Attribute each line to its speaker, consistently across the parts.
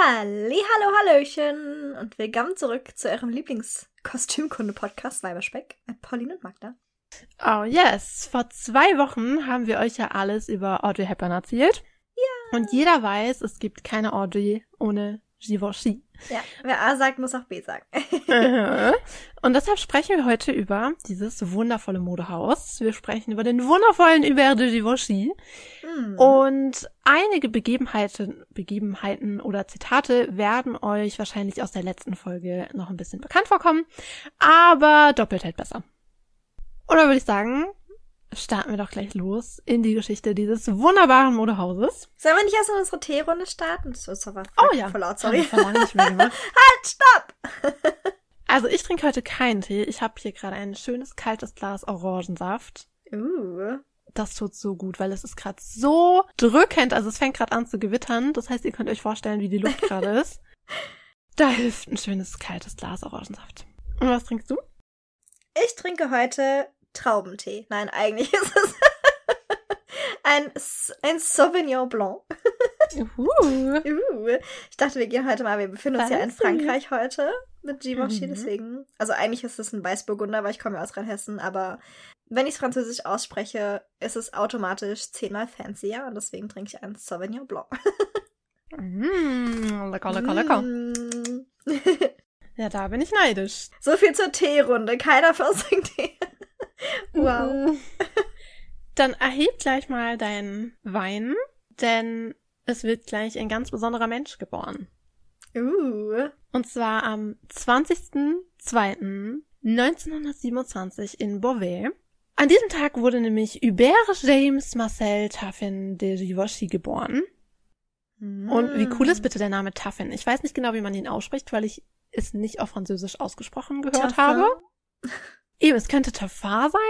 Speaker 1: Halli, hallo, hallöchen und willkommen zurück zu eurem Lieblingskostümkunde-Podcast Weiberspeck mit Pauline und Magda.
Speaker 2: Oh yes, vor zwei Wochen haben wir euch ja alles über Audrey Hepburn erzählt.
Speaker 1: Ja.
Speaker 2: Und jeder weiß, es gibt keine Audrey ohne Givenchy.
Speaker 1: Ja, wer A sagt, muss auch B sagen.
Speaker 2: Aha. Und deshalb sprechen wir heute über dieses wundervolle Modehaus. Wir sprechen über den wundervollen Hubert de Givenchy.
Speaker 1: Hm.
Speaker 2: Und einige Begebenheiten, Begebenheiten oder Zitate werden euch wahrscheinlich aus der letzten Folge noch ein bisschen bekannt vorkommen. Aber doppelt hält besser. Oder würde ich sagen, starten wir doch gleich los in die Geschichte dieses wunderbaren Modehauses.
Speaker 1: Sollen wir nicht erst in unsere Teerunde starten? Das ist aber
Speaker 2: Oh ja.
Speaker 1: voll laut,
Speaker 2: Haben
Speaker 1: sorry.
Speaker 2: wir vor langem nicht mehr gemacht.
Speaker 1: halt, stopp!
Speaker 2: Also ich trinke heute keinen Tee. Ich habe hier gerade ein schönes kaltes Glas Orangensaft.
Speaker 1: Uh.
Speaker 2: Das tut so gut, weil es ist gerade so drückend. Also es fängt gerade an zu gewittern. Das heißt, ihr könnt euch vorstellen, wie die Luft gerade ist. Da hilft ein schönes kaltes Glas Orangensaft. Und was trinkst du?
Speaker 1: Ich trinke heute Traubentee. Nein, eigentlich ist es ein, ein Sauvignon Blanc.
Speaker 2: Uh.
Speaker 1: Uh. Ich dachte, wir gehen heute mal, wir befinden uns ja in
Speaker 2: Fancy.
Speaker 1: Frankreich heute mit Givenchy,
Speaker 2: Mhm.
Speaker 1: deswegen. Also eigentlich ist es ein Weißburgunder, weil ich komme ja aus Rheinhessen, aber wenn ich es französisch ausspreche, ist es automatisch zehnmal fancier und deswegen trinke ich einen Sauvignon Blanc.
Speaker 2: Mm, lecker, lecker, lecker.
Speaker 1: Mm.
Speaker 2: Ja, da bin ich neidisch.
Speaker 1: so viel zur Teerunde. Keiner versinkt Tee. Wow.
Speaker 2: Mm. Dann erheb gleich mal deinen Wein, denn es wird gleich ein ganz besonderer Mensch geboren.
Speaker 1: Uh.
Speaker 2: Und zwar am 20.02.1927 in Beauvais. An diesem Tag wurde nämlich Hubert James Marcel Taffin de Givenchy geboren. Und wie cool ist bitte der Name Taffin? Ich weiß nicht genau, wie man ihn ausspricht, weil ich es nicht auf Französisch ausgesprochen gehört
Speaker 1: Taffin?
Speaker 2: habe. Eben, es könnte Tafar sein,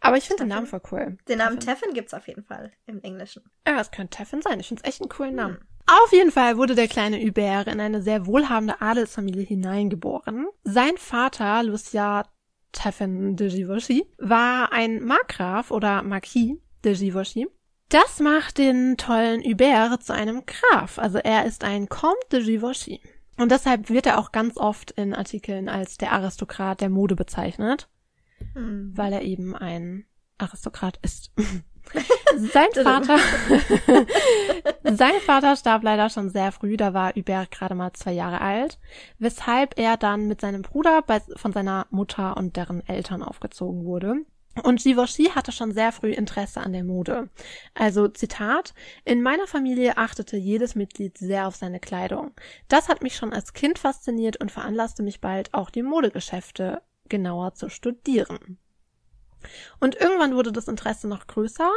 Speaker 2: aber ich finde den? Namen voll cool.
Speaker 1: Den Namen. Teffin gibt's auf jeden Fall im Englischen.
Speaker 2: Ja, es könnte Taffin sein. Ich finde es echt einen coolen Namen.
Speaker 1: Hm.
Speaker 2: Auf jeden Fall wurde der kleine Hubert in eine sehr wohlhabende Adelsfamilie hineingeboren. Sein Vater, Lucia Taffin de Givenchy, war ein Markgraf oder Marquis de Givenchy. Das macht den tollen Hubert zu einem Graf. Also er ist ein Comte de Givenchy. Und deshalb wird er auch ganz oft in Artikeln als der Aristokrat der Mode bezeichnet,
Speaker 1: Hm.
Speaker 2: weil er eben ein Aristokrat ist. Sein Vater, sein Vater starb leider schon sehr früh, da war Hubert gerade mal zwei Jahre alt, weshalb er dann mit seinem Bruder bei, von seiner Mutter und deren Eltern aufgezogen wurde. Und Givenchy hatte schon sehr früh Interesse an der Mode. Also Zitat, in meiner Familie achtete jedes Mitglied sehr auf seine Kleidung. Das hat mich schon als Kind fasziniert und veranlasste mich bald auch die Modegeschäfte genauer zu studieren. Und irgendwann wurde das Interesse noch größer,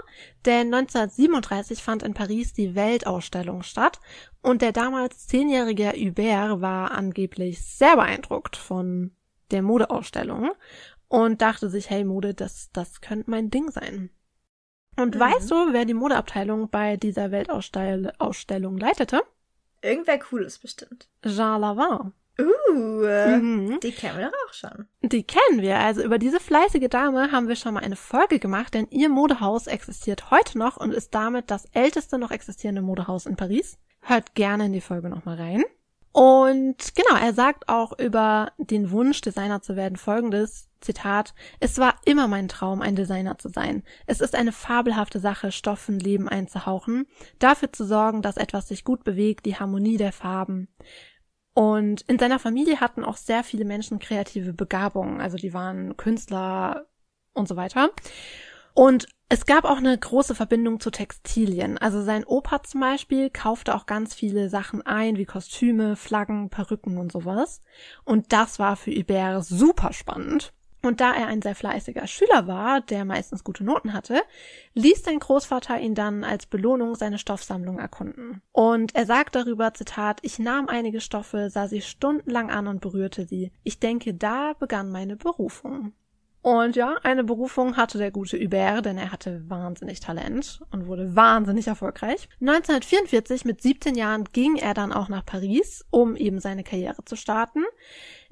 Speaker 2: denn 1937 fand in Paris die Weltausstellung statt und der damals zehnjährige Hubert war angeblich sehr beeindruckt von der Modeausstellung und dachte sich, hey Mode, das, das könnte mein Ding sein. Und
Speaker 1: Mhm.
Speaker 2: weißt du, wer die Modeabteilung bei dieser Weltausstellung leitete?
Speaker 1: Irgendwer Cooles bestimmt.
Speaker 2: Jean Lavin.
Speaker 1: Uh.
Speaker 2: Mhm.
Speaker 1: Die kennen wir doch auch schon.
Speaker 2: Die kennen wir. Also über diese fleißige Dame haben wir schon mal eine Folge gemacht, denn ihr Modehaus existiert heute noch und ist damit das älteste noch existierende Modehaus in Paris. Hört gerne in die Folge nochmal rein. Und genau, er sagt auch über den Wunsch, Designer zu werden, folgendes Zitat, es war immer mein Traum, ein Designer zu sein. Es ist eine fabelhafte Sache, Stoffen Leben einzuhauchen, dafür zu sorgen, dass etwas sich gut bewegt, die Harmonie der Farben. Und in seiner Familie hatten auch sehr viele Menschen kreative Begabungen, also die waren Künstler und so weiter. Und es gab auch eine große Verbindung zu Textilien. Also sein Opa zum Beispiel kaufte auch ganz viele Sachen ein, wie Kostüme, Flaggen, Perücken und sowas. Und das war für Hubert super spannend. Und da er ein sehr fleißiger Schüler war, der meistens gute Noten hatte, ließ sein Großvater ihn dann als Belohnung seine Stoffsammlung erkunden. Und er sagt darüber, Zitat, ich nahm einige Stoffe, sah sie stundenlang an und berührte sie. Ich denke, da begann meine Berufung. Und ja, eine Berufung hatte der gute Hubert, denn er hatte wahnsinnig Talent und wurde wahnsinnig erfolgreich. 1944, mit 17 Jahren, ging er dann auch nach Paris, um eben seine Karriere zu starten.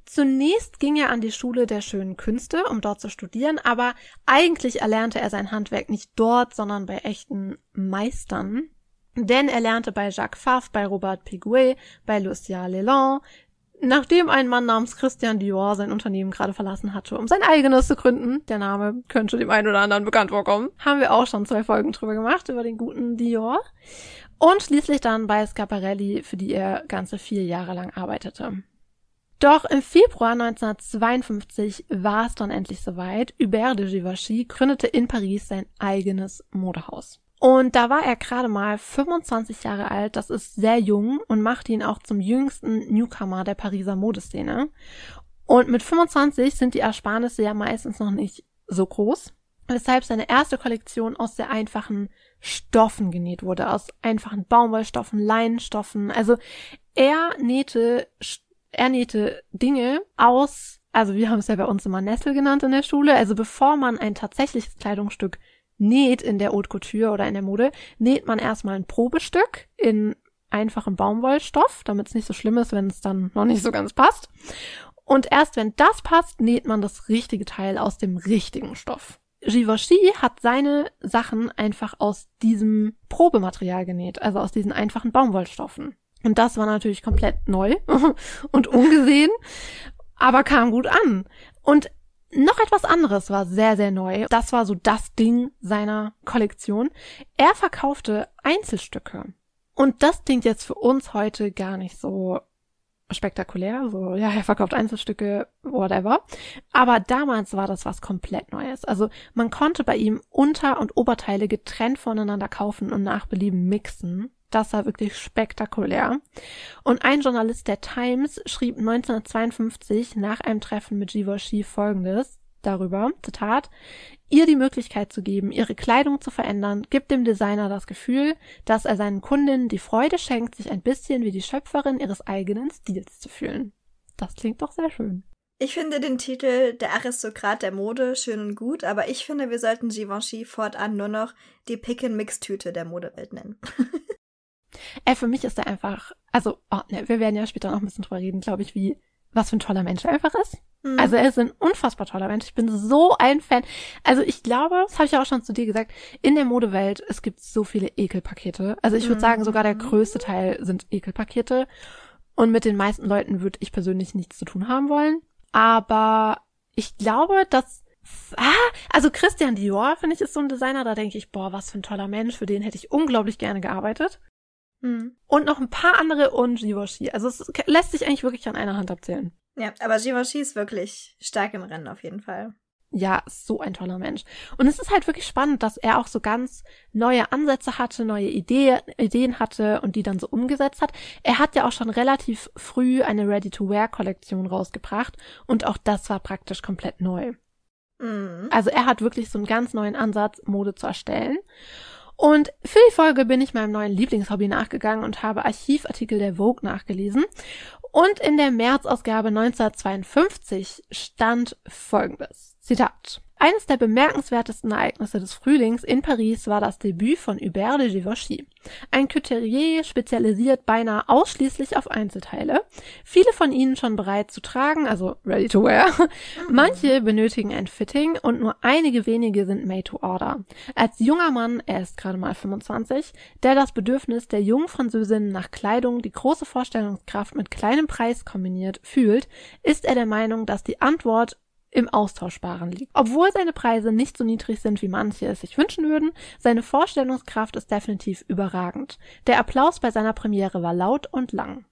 Speaker 2: Zunächst ging er an die Schule der schönen Künste, um dort zu studieren, aber eigentlich erlernte er sein Handwerk nicht dort, sondern bei echten Meistern. Denn er lernte bei Jacques Favre, bei Robert Piguet, bei Lucien Leland, Nachdem ein Mann namens Christian Dior sein Unternehmen gerade verlassen hatte, um sein eigenes zu gründen, der Name könnte dem einen oder anderen bekannt vorkommen, haben wir auch schon zwei Folgen drüber gemacht, über den guten Dior. Und schließlich dann bei Schiaparelli, für die er ganze vier Jahre lang arbeitete. Doch im Februar 1952 war es dann endlich soweit. Hubert de Givenchy gründete in Paris sein eigenes Modehaus. Und da war er gerade mal 25 Jahre alt, das ist sehr jung und macht ihn auch zum jüngsten Newcomer der Pariser Modeszene. Und mit 25 sind die Ersparnisse ja meistens noch nicht so groß, weshalb seine erste Kollektion aus sehr einfachen Stoffen genäht wurde, aus einfachen Baumwollstoffen, Leinenstoffen. Also er nähte, er nähte Dinge aus, also wir haben es ja bei uns immer Nessel genannt in der Schule, also bevor man ein tatsächliches Kleidungsstück näht in der Haute Couture oder in der Mode, näht man erstmal ein Probestück in einfachem Baumwollstoff, damit es nicht so schlimm ist, wenn es dann noch nicht so ganz passt. Und erst wenn das passt, näht man das richtige Teil aus dem richtigen Stoff. Givenchy hat seine Sachen einfach aus diesem Probematerial genäht, also aus diesen einfachen Baumwollstoffen. Und das war natürlich komplett neu und ungesehen, aber kam gut an. Und noch etwas anderes war sehr, sehr neu. Das war so das Ding seiner Kollektion. Er verkaufte Einzelstücke. Und das klingt jetzt für uns heute gar nicht so spektakulär. So, ja, er verkauft Einzelstücke, whatever. Aber damals war das was komplett Neues. Also man konnte bei ihm Unter- und Oberteile getrennt voneinander kaufen und nach Belieben mixen. Das war wirklich spektakulär. Und ein Journalist der Times schrieb 1952 nach einem Treffen mit Givenchy folgendes darüber, Zitat, ihr die Möglichkeit zu geben, ihre Kleidung zu verändern, gibt dem Designer das Gefühl, dass er seinen Kundinnen die Freude schenkt, sich ein bisschen wie die Schöpferin ihres eigenen Stils zu fühlen. Das klingt doch sehr schön.
Speaker 1: Ich finde den Titel Der Aristokrat der Mode schön und gut, aber ich finde, wir sollten Givenchy fortan nur noch die Pick-and-Mix-Tüte der Modewelt nennen.
Speaker 2: Ey, für mich ist er einfach, also, oh, ne, wir werden ja später noch ein bisschen drüber reden, glaube ich, wie, was für ein toller Mensch er einfach ist. Mhm. Also er ist ein unfassbar toller Mensch. Ich bin so ein Fan. Also ich glaube, das habe ich ja auch schon zu dir gesagt, in der Modewelt, es gibt so viele Ekelpakete. Also ich würde mhm. sagen, sogar der größte Teil sind Ekelpakete. Und mit den meisten Leuten würde ich persönlich nichts zu tun haben wollen. Aber ich glaube, dass Ah, also Christian Dior, finde ich, ist so ein Designer, da denke ich, boah, was für ein toller Mensch, für den hätte ich unglaublich gerne gearbeitet. Mhm. Und noch ein paar andere und Givenchy. Also es lässt sich eigentlich wirklich an einer Hand abzählen.
Speaker 1: Ja, aber Givenchy ist wirklich stark im Rennen auf jeden Fall.
Speaker 2: Ja, so ein toller Mensch. Und es ist halt wirklich spannend, dass er auch so ganz neue Ansätze hatte, neue Idee, Ideen hatte und die dann so umgesetzt hat. Er hat ja auch schon relativ früh eine Ready-to-Wear-Kollektion rausgebracht und auch das war praktisch komplett neu. Mhm. Also er hat wirklich so einen ganz neuen Ansatz, Mode zu erstellen. Und für die Folge bin ich meinem neuen Lieblingshobby nachgegangen und habe Archivartikel der Vogue nachgelesen. Und in der März-Ausgabe 1952 stand folgendes. Zitat. Eines der bemerkenswertesten Ereignisse des Frühlings in Paris war das Debüt von Hubert de Givenchy. Ein Couturier spezialisiert beinahe ausschließlich auf Einzelteile. Viele von ihnen schon bereit zu tragen, also ready to wear. Mhm. Manche benötigen ein Fitting und nur einige wenige sind made to order. Als junger Mann, er ist gerade mal 25, der das Bedürfnis der jungen Französin nach Kleidung, die große Vorstellungskraft mit kleinem Preis kombiniert, fühlt, ist er der Meinung, dass die Antwort im Austauschbaren liegt. Obwohl seine Preise nicht so niedrig sind, wie manche es sich wünschen würden, seine Vorstellungskraft ist definitiv überragend. Der Applaus bei seiner Premiere war laut und lang.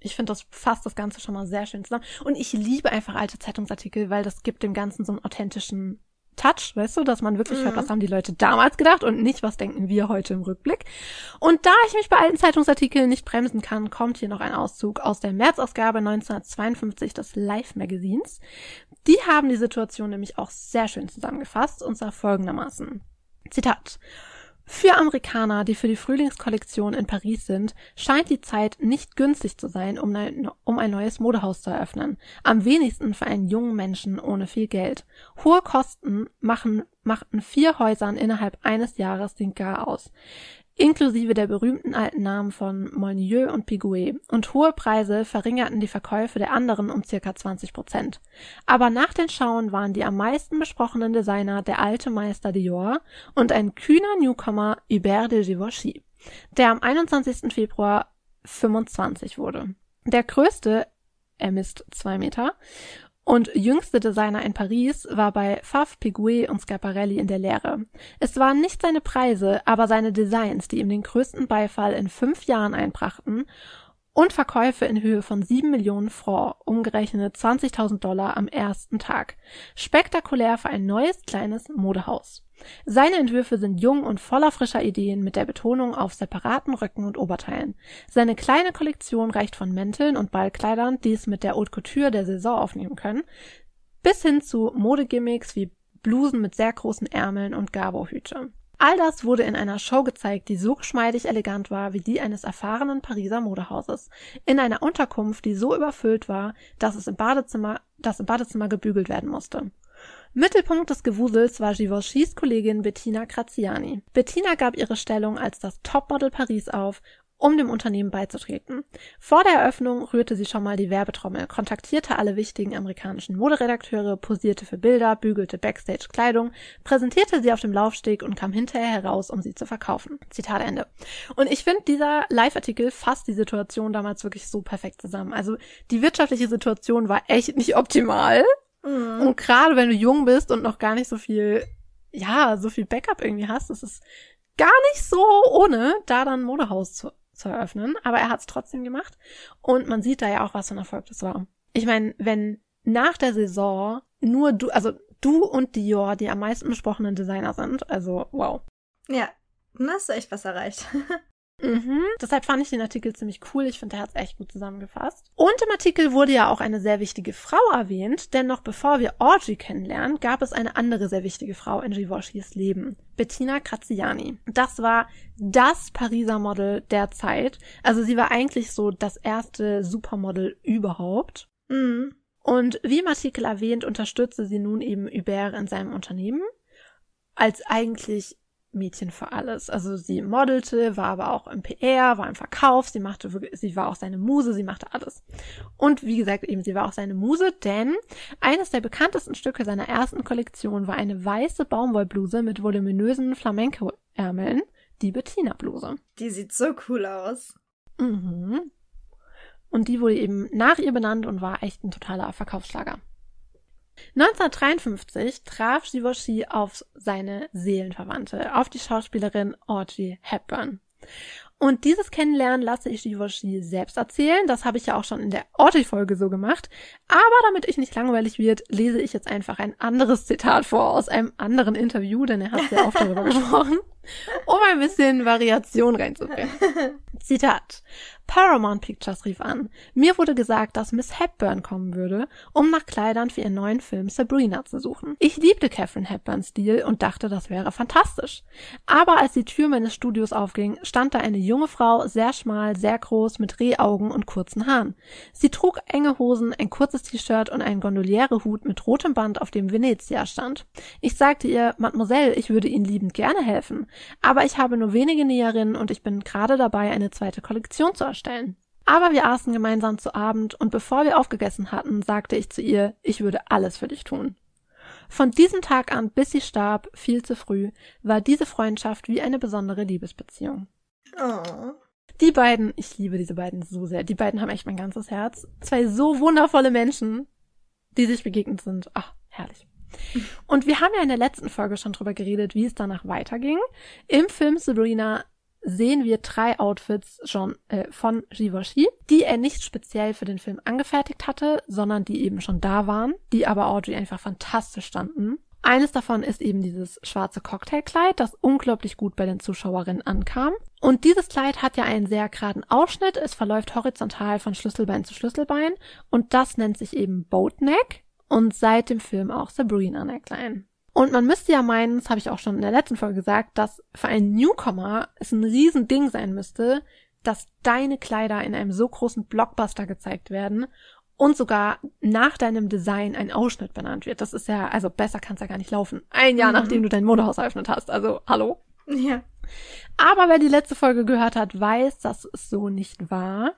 Speaker 2: Ich finde, das fasst das Ganze schon mal sehr schön zusammen. Und ich liebe einfach alte Zeitungsartikel, weil das gibt dem Ganzen so einen authentischen Touch, weißt du, dass man wirklich mhm. hört, was haben die Leute damals gedacht und nicht, was denken wir heute im Rückblick. Und da ich mich bei alten Zeitungsartikeln nicht bremsen kann, kommt hier noch ein Auszug aus der Märzausgabe 1952 des Live-Magazins. Die haben die Situation nämlich auch sehr schön zusammengefasst, und zwar folgendermaßen. Zitat. Für Amerikaner, die für die Frühlingskollektion in Paris sind, scheint die Zeit nicht günstig zu sein, um ein, um ein neues Modehaus zu eröffnen. Am wenigsten für einen jungen Menschen ohne viel Geld. Hohe Kosten machen, machten vier Häusern innerhalb eines Jahres den Gar aus inklusive der berühmten alten Namen von Molyneux und Piguet, und hohe Preise verringerten die Verkäufe der anderen um circa 20 Prozent. Aber nach den Schauen waren die am meisten besprochenen Designer der alte Meister Dior und ein kühner Newcomer Hubert de Givenchy. der am 21. Februar 25 wurde. Der größte, er misst zwei Meter, und jüngste Designer in Paris war bei Faf, Piguet und Schiaparelli in der Lehre. Es waren nicht seine Preise, aber seine Designs, die ihm den größten Beifall in fünf Jahren einbrachten und Verkäufe in Höhe von 7 Millionen Francs, umgerechnet 20.000 Dollar am ersten Tag. Spektakulär für ein neues kleines Modehaus. Seine Entwürfe sind jung und voller frischer Ideen mit der Betonung auf separaten Röcken und Oberteilen. Seine kleine Kollektion reicht von Mänteln und Ballkleidern, die es mit der Haute Couture der Saison aufnehmen können, bis hin zu Modegimmicks wie Blusen mit sehr großen Ärmeln und Gabo-Hüte. All das wurde in einer Show gezeigt, die so geschmeidig elegant war wie die eines erfahrenen Pariser Modehauses. In einer Unterkunft, die so überfüllt war, dass es im Badezimmer, dass im Badezimmer gebügelt werden musste. Mittelpunkt des Gewusels war Givenchy's Kollegin Bettina Graziani. Bettina gab ihre Stellung als das Topmodel Paris auf um dem Unternehmen beizutreten. Vor der Eröffnung rührte sie schon mal die Werbetrommel, kontaktierte alle wichtigen amerikanischen Moderedakteure, posierte für Bilder, bügelte Backstage Kleidung, präsentierte sie auf dem Laufsteg und kam hinterher heraus, um sie zu verkaufen. Zitat Ende. Und ich finde, dieser Live-Artikel fasst die Situation damals wirklich so perfekt zusammen. Also die wirtschaftliche Situation war echt nicht optimal. Mhm. Und gerade wenn du jung bist und noch gar nicht so viel, ja, so viel Backup irgendwie hast, ist es gar nicht so ohne, da dann ein Modehaus zu zu eröffnen, aber er hat es trotzdem gemacht und man sieht da ja auch, was für ein Erfolg das war. Ich meine, wenn nach der Saison nur du, also du und Dior die am meisten besprochenen Designer sind, also wow.
Speaker 1: Ja, dann hast du echt was erreicht.
Speaker 2: Mhm. Deshalb fand ich den Artikel ziemlich cool. Ich finde, er hat es echt gut zusammengefasst. Und im Artikel wurde ja auch eine sehr wichtige Frau erwähnt, denn noch bevor wir Audrey kennenlernen, gab es eine andere sehr wichtige Frau in Givenchy's Leben. Bettina Graziani. Das war das Pariser Model der Zeit. Also sie war eigentlich so das erste Supermodel überhaupt. Mhm. Und wie im Artikel erwähnt, unterstützte sie nun eben Hubert in seinem Unternehmen als eigentlich Mädchen für alles. Also sie modelte, war aber auch im PR, war im Verkauf, sie machte, sie war auch seine Muse, sie machte alles. Und wie gesagt, eben, sie war auch seine Muse, denn eines der bekanntesten Stücke seiner ersten Kollektion war eine weiße Baumwollbluse mit voluminösen Flamenco-Ärmeln, die Bettina-Bluse.
Speaker 1: Die sieht so cool aus.
Speaker 2: Mhm. Und die wurde eben nach ihr benannt und war echt ein totaler Verkaufsschlager. 1953 traf Givenchy auf seine Seelenverwandte, auf die Schauspielerin Audrey Hepburn. Und dieses Kennenlernen lasse ich Givenchy selbst erzählen. Das habe ich ja auch schon in der Audrey-Folge so gemacht. Aber damit ich nicht langweilig wird, lese ich jetzt einfach ein anderes Zitat vor aus einem anderen Interview, denn er hat sehr oft darüber gesprochen, um ein bisschen Variation reinzubringen. Zitat. Paramount Pictures rief an. Mir wurde gesagt, dass Miss Hepburn kommen würde, um nach Kleidern für ihren neuen Film Sabrina zu suchen. Ich liebte Catherine Hepburns Stil und dachte, das wäre fantastisch. Aber als die Tür meines Studios aufging, stand da eine junge Frau, sehr schmal, sehr groß, mit Rehaugen und kurzen Haaren. Sie trug enge Hosen, ein kurzes T-Shirt und einen Gondoliere-Hut mit rotem Band, auf dem Venezia stand. Ich sagte ihr, Mademoiselle, ich würde Ihnen liebend gerne helfen, aber ich habe nur wenige Näherinnen und ich bin gerade dabei, eine zweite Kollektion zu vorstellen. Aber wir aßen gemeinsam zu Abend und bevor wir aufgegessen hatten, sagte ich zu ihr, ich würde alles für dich tun. Von diesem Tag an, bis sie starb, viel zu früh, war diese Freundschaft wie eine besondere Liebesbeziehung. Oh. Die beiden, ich liebe diese beiden so sehr. Die beiden haben echt mein ganzes Herz. Zwei so wundervolle Menschen, die sich begegnet sind. Ach, herrlich. Und wir haben ja in der letzten Folge schon drüber geredet, wie es danach weiterging. Im Film Sabrina sehen wir drei Outfits schon äh, von Givenchy, die er nicht speziell für den Film angefertigt hatte, sondern die eben schon da waren, die aber Audrey einfach fantastisch standen. Eines davon ist eben dieses schwarze Cocktailkleid, das unglaublich gut bei den Zuschauerinnen ankam. Und dieses Kleid hat ja einen sehr geraden Ausschnitt, es verläuft horizontal von Schlüsselbein zu Schlüsselbein und das nennt sich eben Boatneck und seit dem Film auch Sabrina Neckline. Und man müsste ja meinen, das habe ich auch schon in der letzten Folge gesagt, dass für einen Newcomer es ein Riesending sein müsste, dass deine Kleider in einem so großen Blockbuster gezeigt werden und sogar nach deinem Design ein Ausschnitt benannt wird. Das ist ja, also besser kann es ja gar nicht laufen. Ein Jahr mhm. nachdem du dein Modehaus eröffnet hast. Also, hallo?
Speaker 1: Ja.
Speaker 2: Aber wer die letzte Folge gehört hat, weiß, dass es so nicht war.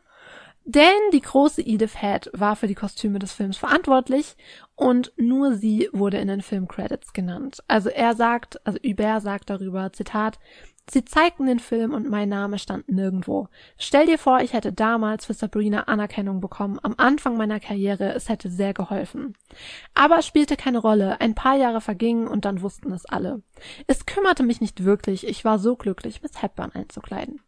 Speaker 2: Denn die große Edith Head war für die Kostüme des Films verantwortlich und nur sie wurde in den Filmcredits genannt. Also er sagt, also Hubert sagt darüber, Zitat, Sie zeigten den Film und mein Name stand nirgendwo. Stell dir vor, ich hätte damals für Sabrina Anerkennung bekommen, am Anfang meiner Karriere, es hätte sehr geholfen. Aber es spielte keine Rolle, ein paar Jahre vergingen und dann wussten es alle. Es kümmerte mich nicht wirklich, ich war so glücklich, Miss Hepburn einzukleiden.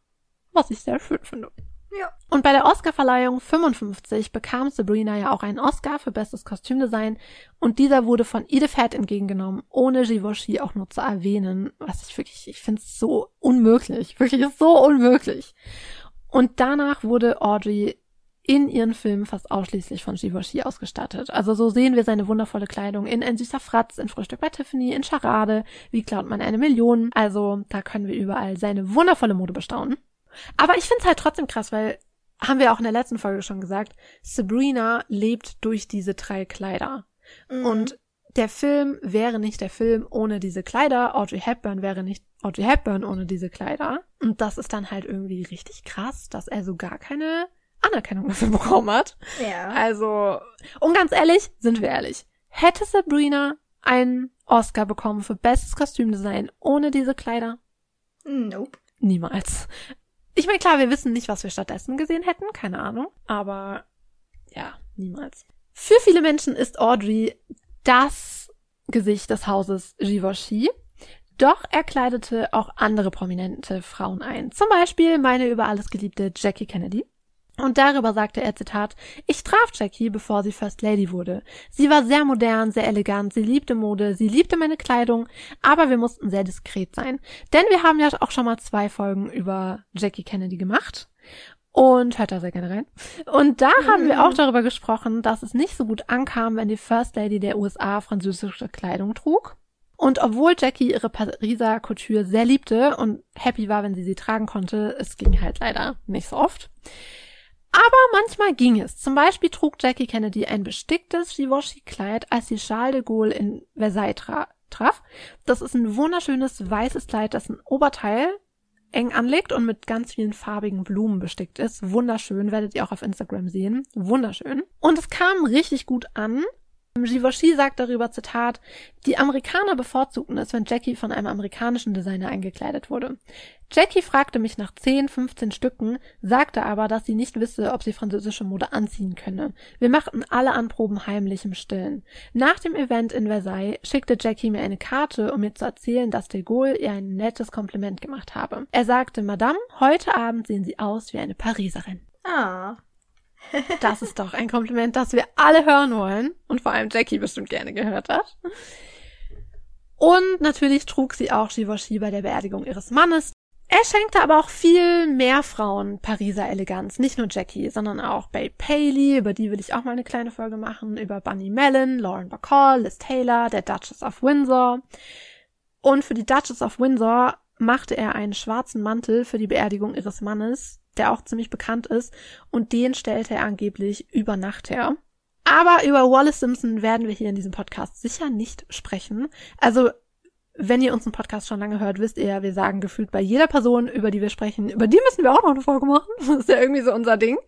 Speaker 2: Was ich sehr schön finde.
Speaker 1: Ja.
Speaker 2: Und bei der Oscarverleihung 55 bekam Sabrina ja auch einen Oscar für bestes Kostümdesign und dieser wurde von Edith Head entgegengenommen, ohne Givenchy auch nur zu erwähnen, was ich wirklich, ich finde es so unmöglich, wirklich so unmöglich. Und danach wurde Audrey in ihren Filmen fast ausschließlich von Givenchy ausgestattet. Also so sehen wir seine wundervolle Kleidung in Ein süßer Fratz, in Frühstück bei Tiffany, in Charade, wie klaut man eine Million. Also da können wir überall seine wundervolle Mode bestaunen. Aber ich finde es halt trotzdem krass, weil, haben wir auch in der letzten Folge schon gesagt, Sabrina lebt durch diese drei Kleider.
Speaker 1: Mhm.
Speaker 2: Und der Film wäre nicht der Film ohne diese Kleider. Audrey Hepburn wäre nicht Audrey Hepburn ohne diese Kleider. Und das ist dann halt irgendwie richtig krass, dass er so gar keine Anerkennung dafür bekommen hat.
Speaker 1: Ja.
Speaker 2: Also, und ganz ehrlich, sind wir ehrlich, hätte Sabrina einen Oscar bekommen für bestes Kostümdesign ohne diese Kleider?
Speaker 1: Nope.
Speaker 2: Niemals. Ich meine, klar, wir wissen nicht, was wir stattdessen gesehen hätten, keine Ahnung, aber ja, niemals. Für viele Menschen ist Audrey das Gesicht des Hauses Givenchy. Doch er kleidete auch andere prominente Frauen ein. Zum Beispiel meine über alles geliebte Jackie Kennedy. Und darüber sagte er, Zitat, ich traf Jackie, bevor sie First Lady wurde. Sie war sehr modern, sehr elegant, sie liebte Mode, sie liebte meine Kleidung, aber wir mussten sehr diskret sein. Denn wir haben ja auch schon mal zwei Folgen über Jackie Kennedy gemacht. Und hört da sehr gerne rein. Und da haben wir auch darüber gesprochen, dass es nicht so gut ankam, wenn die First Lady der USA französische Kleidung trug. Und obwohl Jackie ihre Pariser Couture sehr liebte und happy war, wenn sie sie tragen konnte, es ging halt leider nicht so oft. Aber manchmal ging es. Zum Beispiel trug Jackie Kennedy ein besticktes Givenchy-Kleid, als sie Charles de Gaulle in Versailles tra traf. Das ist ein wunderschönes weißes Kleid, das ein Oberteil eng anlegt und mit ganz vielen farbigen Blumen bestickt ist. Wunderschön, werdet ihr auch auf Instagram sehen. Wunderschön. Und es kam richtig gut an. Givenchy sagt darüber, Zitat, die Amerikaner bevorzugten es, wenn Jackie von einem amerikanischen Designer eingekleidet wurde. Jackie fragte mich nach 10, 15 Stücken, sagte aber, dass sie nicht wisse, ob sie französische Mode anziehen könne. Wir machten alle Anproben heimlich im Stillen. Nach dem Event in Versailles schickte Jackie mir eine Karte, um mir zu erzählen, dass de Gaulle ihr ein nettes Kompliment gemacht habe. Er sagte, Madame, heute Abend sehen Sie aus wie eine Pariserin.
Speaker 1: Ah.
Speaker 2: Das ist doch ein Kompliment, das wir alle hören wollen und vor allem Jackie bestimmt gerne gehört hat. Und natürlich trug sie auch Givenchy bei der Beerdigung ihres Mannes. Er schenkte aber auch viel mehr Frauen Pariser Eleganz. Nicht nur Jackie, sondern auch Babe Paley, über die will ich auch mal eine kleine Folge machen, über Bunny Mellon, Lauren Bacall, Liz Taylor, der Duchess of Windsor. Und für die Duchess of Windsor machte er einen schwarzen Mantel für die Beerdigung ihres Mannes, der auch ziemlich bekannt ist, und den stellte er angeblich über Nacht her. Aber über Wallace Simpson werden wir hier in diesem Podcast sicher nicht sprechen. Also, wenn ihr unseren Podcast schon lange hört, wisst ihr, wir sagen gefühlt bei jeder Person, über die wir sprechen, über die müssen wir auch noch eine Folge machen. Das ist ja irgendwie so unser Ding.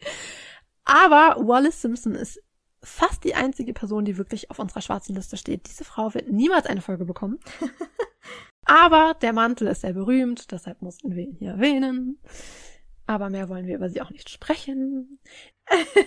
Speaker 2: Aber Wallace Simpson ist fast die einzige Person, die wirklich auf unserer schwarzen Liste steht. Diese Frau wird niemals eine Folge bekommen. Aber der Mantel ist sehr berühmt, deshalb mussten wir ihn hier erwähnen. Aber mehr wollen wir über sie auch nicht sprechen.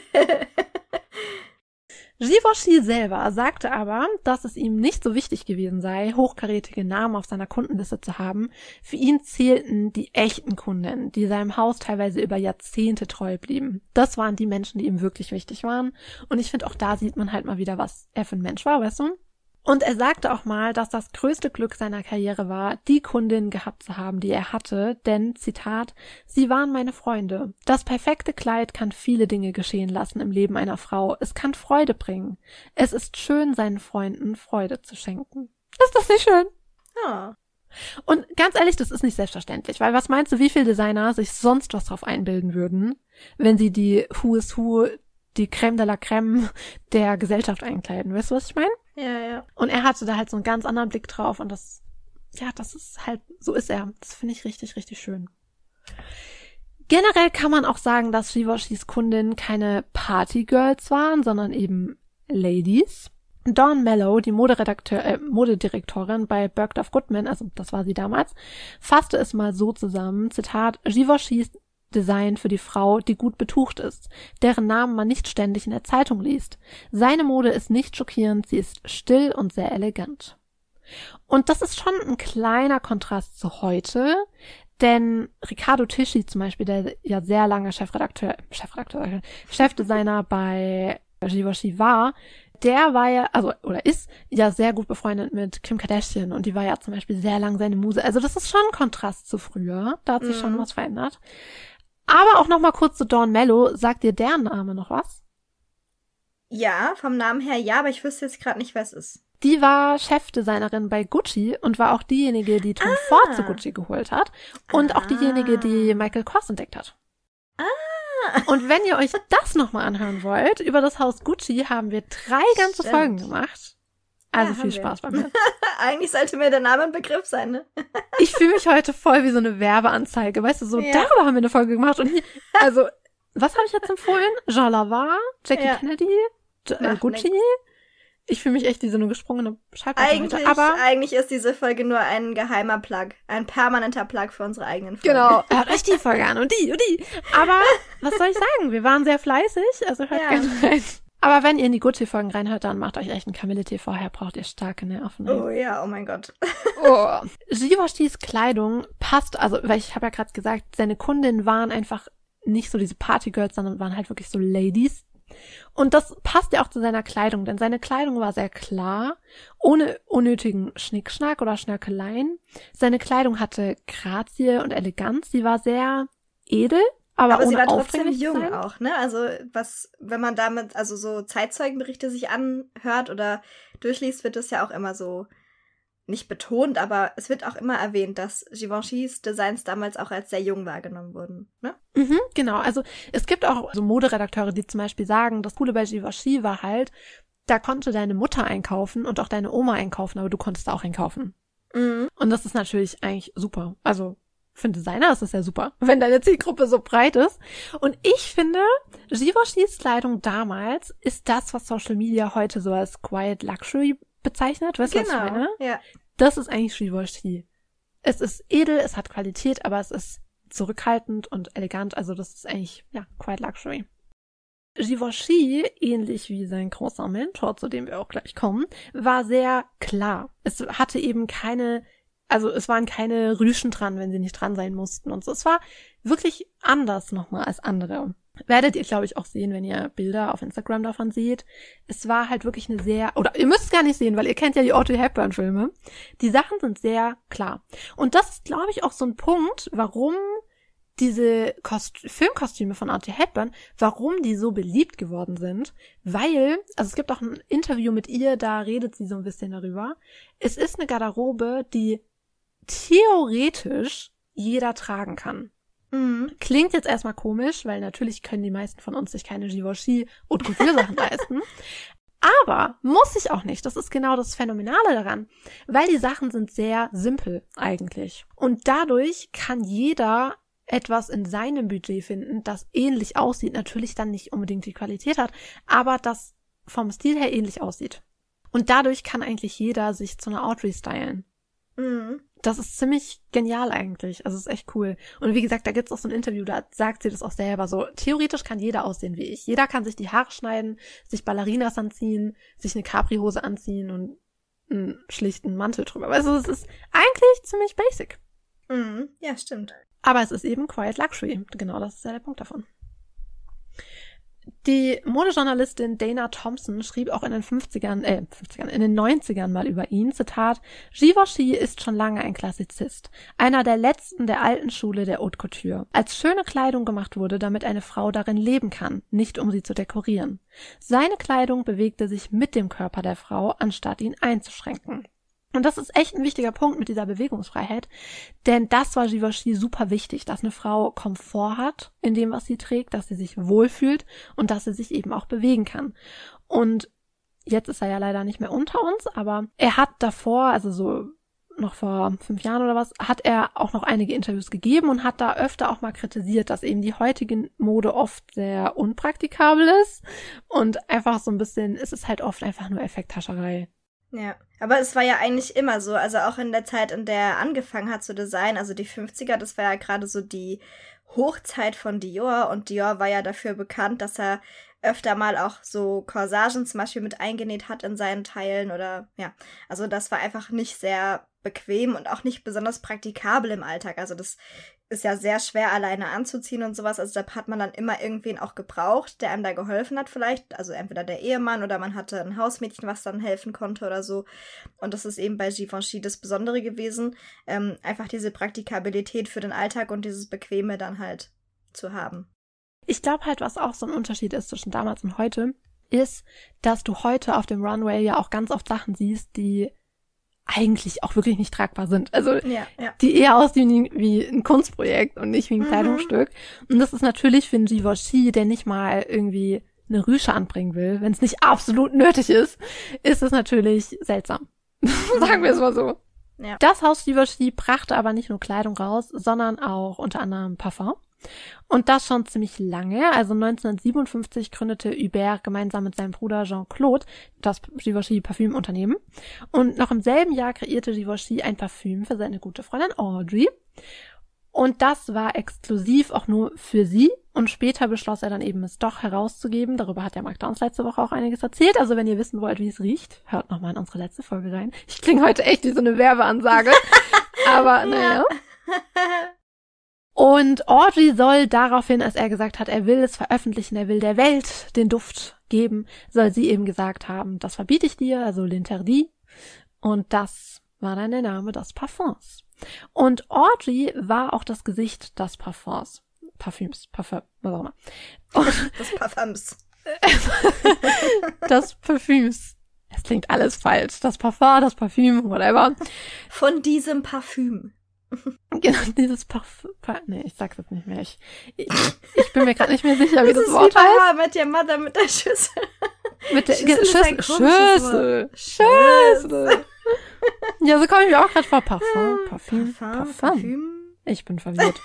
Speaker 2: Givenchy selber sagte aber, dass es ihm nicht so wichtig gewesen sei, hochkarätige Namen auf seiner Kundenliste zu haben. Für ihn zählten die echten Kunden, die seinem Haus teilweise über Jahrzehnte treu blieben. Das waren die Menschen, die ihm wirklich wichtig waren. Und ich finde, auch da sieht man halt mal wieder, was er für ein Mensch war, weißt du? Und er sagte auch mal, dass das größte Glück seiner Karriere war, die Kundin gehabt zu haben, die er hatte, denn, Zitat, sie waren meine Freunde. Das perfekte Kleid kann viele Dinge geschehen lassen im Leben einer Frau. Es kann Freude bringen. Es ist schön, seinen Freunden Freude zu schenken. Ist das nicht schön?
Speaker 1: Ja.
Speaker 2: Und ganz ehrlich, das ist nicht selbstverständlich, weil was meinst du, wie viele Designer sich sonst was drauf einbilden würden, wenn sie die Who is Who, die Crème de la Crème der Gesellschaft einkleiden? Weißt du, was ich meine?
Speaker 1: Ja, ja.
Speaker 2: Und er hatte da halt so einen ganz anderen Blick drauf und das, ja, das ist halt, so ist er. Das finde ich richtig, richtig schön. Generell kann man auch sagen, dass Givenchy's Kundinnen keine Partygirls waren, sondern eben Ladies. Dawn Mellow, die Moderedakteur, äh, Modedirektorin bei Bergdorf Goodman, also das war sie damals, fasste es mal so zusammen, Zitat, Givenchy's Design für die Frau, die gut betucht ist, deren Namen man nicht ständig in der Zeitung liest. Seine Mode ist nicht schockierend, sie ist still und sehr elegant. Und das ist schon ein kleiner Kontrast zu heute, denn Riccardo Tisci zum Beispiel, der ja sehr lange Chefredakteur, Chefredakteur, Chefdesigner bei Givenchy war, der war ja, also, oder ist ja sehr gut befreundet mit Kim Kardashian und die war ja zum Beispiel sehr lang seine Muse. Also das ist schon ein Kontrast zu früher. Da hat sich mhm. schon was verändert. Aber auch noch mal kurz zu Dawn Mello. Sagt dir deren Name noch was?
Speaker 1: Ja, vom Namen her ja, aber ich wüsste jetzt gerade nicht, wer es ist.
Speaker 2: Die war Chefdesignerin bei Gucci und war auch diejenige, die Tom ah. Ford zu Gucci geholt hat und ah. auch diejenige, die Michael Kors entdeckt hat.
Speaker 1: Ah.
Speaker 2: Und wenn ihr euch das nochmal anhören wollt, über das Haus Gucci haben wir drei ganze Stimmt. Folgen gemacht. Also ja, viel Spaß bei mir.
Speaker 1: Eigentlich sollte mir der Name ein Begriff sein, ne?
Speaker 2: ich fühle mich heute voll wie so eine Werbeanzeige. Weißt du, so ja. darüber haben wir eine Folge gemacht. Und hier, also, was habe ich jetzt empfohlen? Jean Lavar, Jackie ja. Kennedy, äh, Gucci. Nix. Ich fühle mich echt wie so eine gesprungene Schallplatte.
Speaker 1: Eigentlich, aber eigentlich ist diese Folge nur ein geheimer Plug. Ein permanenter Plug für unsere eigenen Folgen.
Speaker 2: Genau. Hört euch die Folge an und die und die. Aber was soll ich sagen? Wir waren sehr fleißig, also hört ja. gerne rein. Aber wenn ihr in die Gucci-Folgen reinhört, dann macht euch echt einen Kamille-Tee vorher, braucht ihr starke Nerven.
Speaker 1: Oh ja, oh mein Gott.
Speaker 2: oh. Givenchy's Kleidung passt, also, weil ich habe ja gerade gesagt, seine Kundinnen waren einfach nicht so diese Partygirls, sondern waren halt wirklich so Ladies, und das passt ja auch zu seiner Kleidung, denn seine Kleidung war sehr klar, ohne unnötigen Schnickschnack oder Schnörkeleien. Seine Kleidung hatte Grazie und Eleganz, sie war sehr edel, aber, aber sie war trotzdem jung sein.
Speaker 1: auch, ne? Also was, wenn man damit, also so Zeitzeugenberichte sich anhört oder durchliest, wird es ja auch immer so nicht betont, aber es wird auch immer erwähnt, dass Givenchy's Designs damals auch als sehr jung wahrgenommen wurden. Ne?
Speaker 2: Mhm, genau, also es gibt auch so Moderedakteure, die zum Beispiel sagen, das Coole bei Givenchy war halt, da konnte deine Mutter einkaufen und auch deine Oma einkaufen, aber du konntest auch einkaufen. Mhm. Und das ist natürlich eigentlich super. Also für einen Designer ist das ja super, wenn deine Zielgruppe so breit ist. Und ich finde, Givenchy's Kleidung damals ist das, was Social Media heute so als Quiet Luxury bezeichnet. Weißt du, genau. was ich genau, meine?
Speaker 1: Ja.
Speaker 2: Das ist eigentlich Givenchy. Es ist edel, es hat Qualität, aber es ist zurückhaltend und elegant. Also das ist eigentlich, ja, quite luxury. Givenchy, ähnlich wie sein großer Mentor, zu dem wir auch gleich kommen, war sehr klar. Es hatte eben keine, also es waren keine Rüschen dran, wenn sie nicht dran sein mussten und so. Es war wirklich anders nochmal als andere. Werdet ihr, glaube ich, auch sehen, wenn ihr Bilder auf Instagram davon seht. Es war halt wirklich eine sehr, oder ihr müsst es gar nicht sehen, weil ihr kennt ja die Audrey Hepburn-Filme. Die Sachen sind sehr klar. Und das ist, glaube ich, auch so ein Punkt, warum diese Kost Filmkostüme von Audrey Hepburn, warum die so beliebt geworden sind, weil, also es gibt auch ein Interview mit ihr, da redet sie so ein bisschen darüber. Es ist eine Garderobe, die theoretisch jeder tragen kann. Mhm. Klingt jetzt erstmal komisch, weil natürlich können die meisten von uns sich keine Givenchy und Couture-Sachen leisten. Aber muss ich auch nicht. Das ist genau das Phänomenale daran, weil die Sachen sind sehr simpel eigentlich. Und dadurch kann jeder etwas in seinem Budget finden, das ähnlich aussieht. Natürlich dann nicht unbedingt die Qualität hat, aber das vom Stil her ähnlich aussieht. Und dadurch kann eigentlich jeder sich zu einer Audrey stylen. Mhm das ist ziemlich genial eigentlich. Also ist echt cool. Und wie gesagt, da gibt's auch so ein Interview, da sagt sie das auch selber so. Theoretisch kann jeder aussehen wie ich. Jeder kann sich die Haare schneiden, sich Ballerinas anziehen, sich eine Capri-Hose anziehen und einen schlichten Mantel drüber. Also es ist eigentlich ziemlich basic.
Speaker 1: Mhm. Ja, stimmt.
Speaker 2: Aber es ist eben Quiet Luxury. Genau das ist ja der Punkt davon. Die Modejournalistin Dana Thompson schrieb auch in den 50ern, äh, 50ern, in den 90ern mal über ihn, Zitat, Givenchy ist schon lange ein Klassizist, einer der letzten der alten Schule der Haute Couture, als schöne Kleidung gemacht wurde, damit eine Frau darin leben kann, nicht um sie zu dekorieren. Seine Kleidung bewegte sich mit dem Körper der Frau, anstatt ihn einzuschränken. Und das ist echt ein wichtiger Punkt mit dieser Bewegungsfreiheit, denn das war Givenchy super wichtig, dass eine Frau Komfort hat in dem, was sie trägt, dass sie sich wohlfühlt und dass sie sich eben auch bewegen kann. Und jetzt ist er ja leider nicht mehr unter uns, aber er hat davor, also so noch vor fünf Jahren oder was, hat er auch noch einige Interviews gegeben und hat da öfter auch mal kritisiert, dass eben die heutige Mode oft sehr unpraktikabel ist und einfach so ein bisschen, es ist halt oft einfach nur Effekthascherei.
Speaker 1: Ja, aber es war ja eigentlich immer so, also auch in der Zeit, in der er angefangen hat zu designen, also die 50er, das war ja gerade so die Hochzeit von Dior. Und Dior war ja dafür bekannt, dass er öfter mal auch so Corsagen zum Beispiel mit eingenäht hat in seinen Teilen oder ja, also das war einfach nicht sehr bequem und auch nicht besonders praktikabel im Alltag. Also das ist ja sehr schwer alleine anzuziehen und sowas. Also da hat man dann immer irgendwen auch gebraucht, der einem da geholfen hat vielleicht. Also entweder der Ehemann oder man hatte ein Hausmädchen, was dann helfen konnte oder so. Und das ist eben bei Givenchy das Besondere gewesen. Ähm, einfach diese Praktikabilität für den Alltag und dieses Bequeme dann halt zu haben.
Speaker 2: Ich glaube halt, was auch so ein Unterschied ist zwischen damals und heute, ist, dass du heute auf dem Runway ja auch ganz oft Sachen siehst, die eigentlich auch wirklich nicht tragbar sind. Also ja, ja. die eher aussehen wie ein Kunstprojekt und nicht wie ein mhm. Kleidungsstück. Und das ist natürlich für einen Givenchy, der nicht mal irgendwie eine Rüsche anbringen will, wenn es nicht absolut nötig ist, ist es natürlich seltsam. Sagen wir es mal so. Ja. Das Haus Givenchy brachte aber nicht nur Kleidung raus, sondern auch unter anderem Parfum. Und das schon ziemlich lange. Also 1957 gründete Hubert gemeinsam mit seinem Bruder Jean-Claude das Givenchy Parfümunternehmen. Und noch im selben Jahr kreierte Givenchy ein Parfüm für seine gute Freundin Audrey. Und das war exklusiv auch nur für sie. Und später beschloss er dann eben, es doch herauszugeben. Darüber hat ja Mark Downs letzte Woche auch einiges erzählt. Also wenn ihr wissen wollt, wie es riecht, hört nochmal in unsere letzte Folge rein. Ich klinge heute echt wie so eine Werbeansage. Aber naja. Und Audrey soll daraufhin, als er gesagt hat, er will es veröffentlichen, er will der Welt den Duft geben, soll sie eben gesagt haben, das verbiete ich dir, also l'interdit. Und das war dann der Name des Parfums. Und Audrey war auch das Gesicht des Parfums. Parfüms, Parfum, was auch immer.
Speaker 1: Und das Parfums.
Speaker 2: das Parfüms. Es klingt alles falsch. Das Parfum, das Parfüm, whatever.
Speaker 1: Von diesem Parfüm.
Speaker 2: Genau, dieses Parfum. Nee, ich sag's jetzt nicht mehr. Ich, ich, ich bin mir gerade nicht mehr sicher, wie das, das Wort heißt.
Speaker 1: mit der Mutter mit der Schüssel.
Speaker 2: Mit der Schüssel. Schüssel. Schüssel. Schüssel. Ja, so komme ich mir auch gerade vor. Parfum, Parfüm, Parfum, Parfüm. Ich bin verwirrt.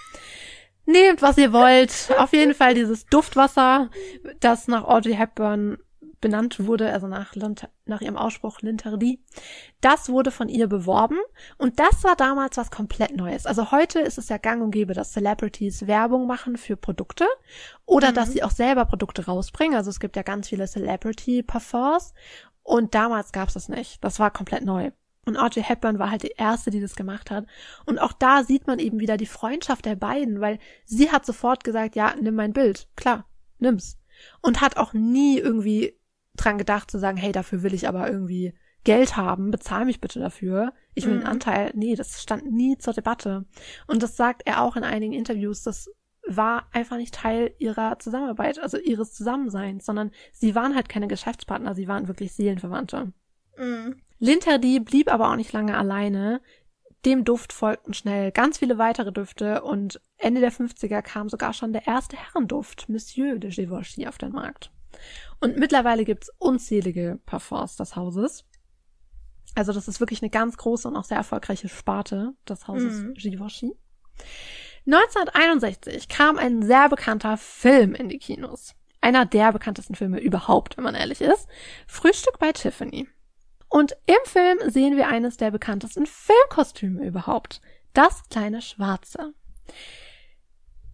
Speaker 2: Nehmt, was ihr wollt. Auf jeden Fall dieses Duftwasser, das nach Audrey Hepburn benannt wurde, also nach, nach ihrem Ausspruch Linterdi, das wurde von ihr beworben und das war damals was komplett Neues. Also heute ist es ja gang und gäbe, dass Celebrities Werbung machen für Produkte oder mhm. dass sie auch selber Produkte rausbringen. Also es gibt ja ganz viele Celebrity-Parfums und damals gab es das nicht. Das war komplett neu. Und Audrey Hepburn war halt die erste, die das gemacht hat. Und auch da sieht man eben wieder die Freundschaft der beiden, weil sie hat sofort gesagt, ja, nimm mein Bild. Klar, nimm's. Und hat auch nie irgendwie dran gedacht zu sagen, hey, dafür will ich aber irgendwie Geld haben, bezahl mich bitte dafür. Ich will mhm. einen Anteil. Nee, das stand nie zur Debatte. Und das sagt er auch in einigen Interviews, das war einfach nicht Teil ihrer Zusammenarbeit, also ihres Zusammenseins, sondern sie waren halt keine Geschäftspartner, sie waren wirklich Seelenverwandte. Mhm. Linterdi blieb aber auch nicht lange alleine. Dem Duft folgten schnell ganz viele weitere Düfte und Ende der 50er kam sogar schon der erste Herrenduft, Monsieur de Givenchy, auf den Markt. Und mittlerweile gibt's unzählige Parfums des Hauses. Also das ist wirklich eine ganz große und auch sehr erfolgreiche Sparte des Hauses mhm. Givenchy. 1961 kam ein sehr bekannter Film in die Kinos. Einer der bekanntesten Filme überhaupt, wenn man ehrlich ist. Frühstück bei Tiffany. Und im Film sehen wir eines der bekanntesten Filmkostüme überhaupt. Das kleine Schwarze.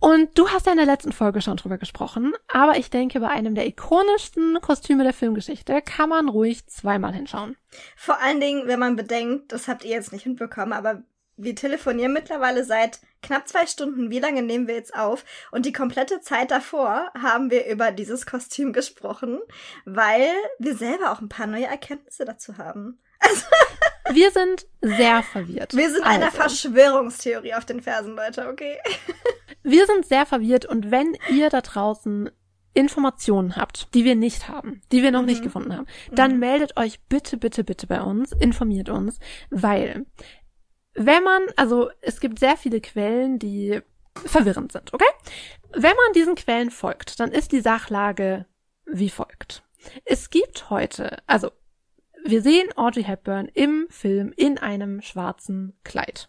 Speaker 2: Und du hast ja in der letzten Folge schon drüber gesprochen, aber ich denke, bei einem der ikonischsten Kostüme der Filmgeschichte kann man ruhig zweimal hinschauen.
Speaker 1: Vor allen Dingen, wenn man bedenkt, das habt ihr jetzt nicht hinbekommen, aber wir telefonieren mittlerweile seit knapp zwei Stunden. Wie lange nehmen wir jetzt auf? Und die komplette Zeit davor haben wir über dieses Kostüm gesprochen, weil wir selber auch ein paar neue Erkenntnisse dazu haben.
Speaker 2: Also wir sind sehr verwirrt.
Speaker 1: Wir sind also. einer Verschwörungstheorie auf den Fersen, Leute, okay?
Speaker 2: Wir sind sehr verwirrt und wenn ihr da draußen Informationen habt, die wir nicht haben, die wir noch mhm. nicht gefunden haben, dann mhm. meldet euch bitte, bitte, bitte bei uns, informiert uns, weil wenn man, also es gibt sehr viele Quellen, die verwirrend sind, okay? Wenn man diesen Quellen folgt, dann ist die Sachlage wie folgt. Es gibt heute, also wir sehen Audrey Hepburn im Film in einem schwarzen Kleid.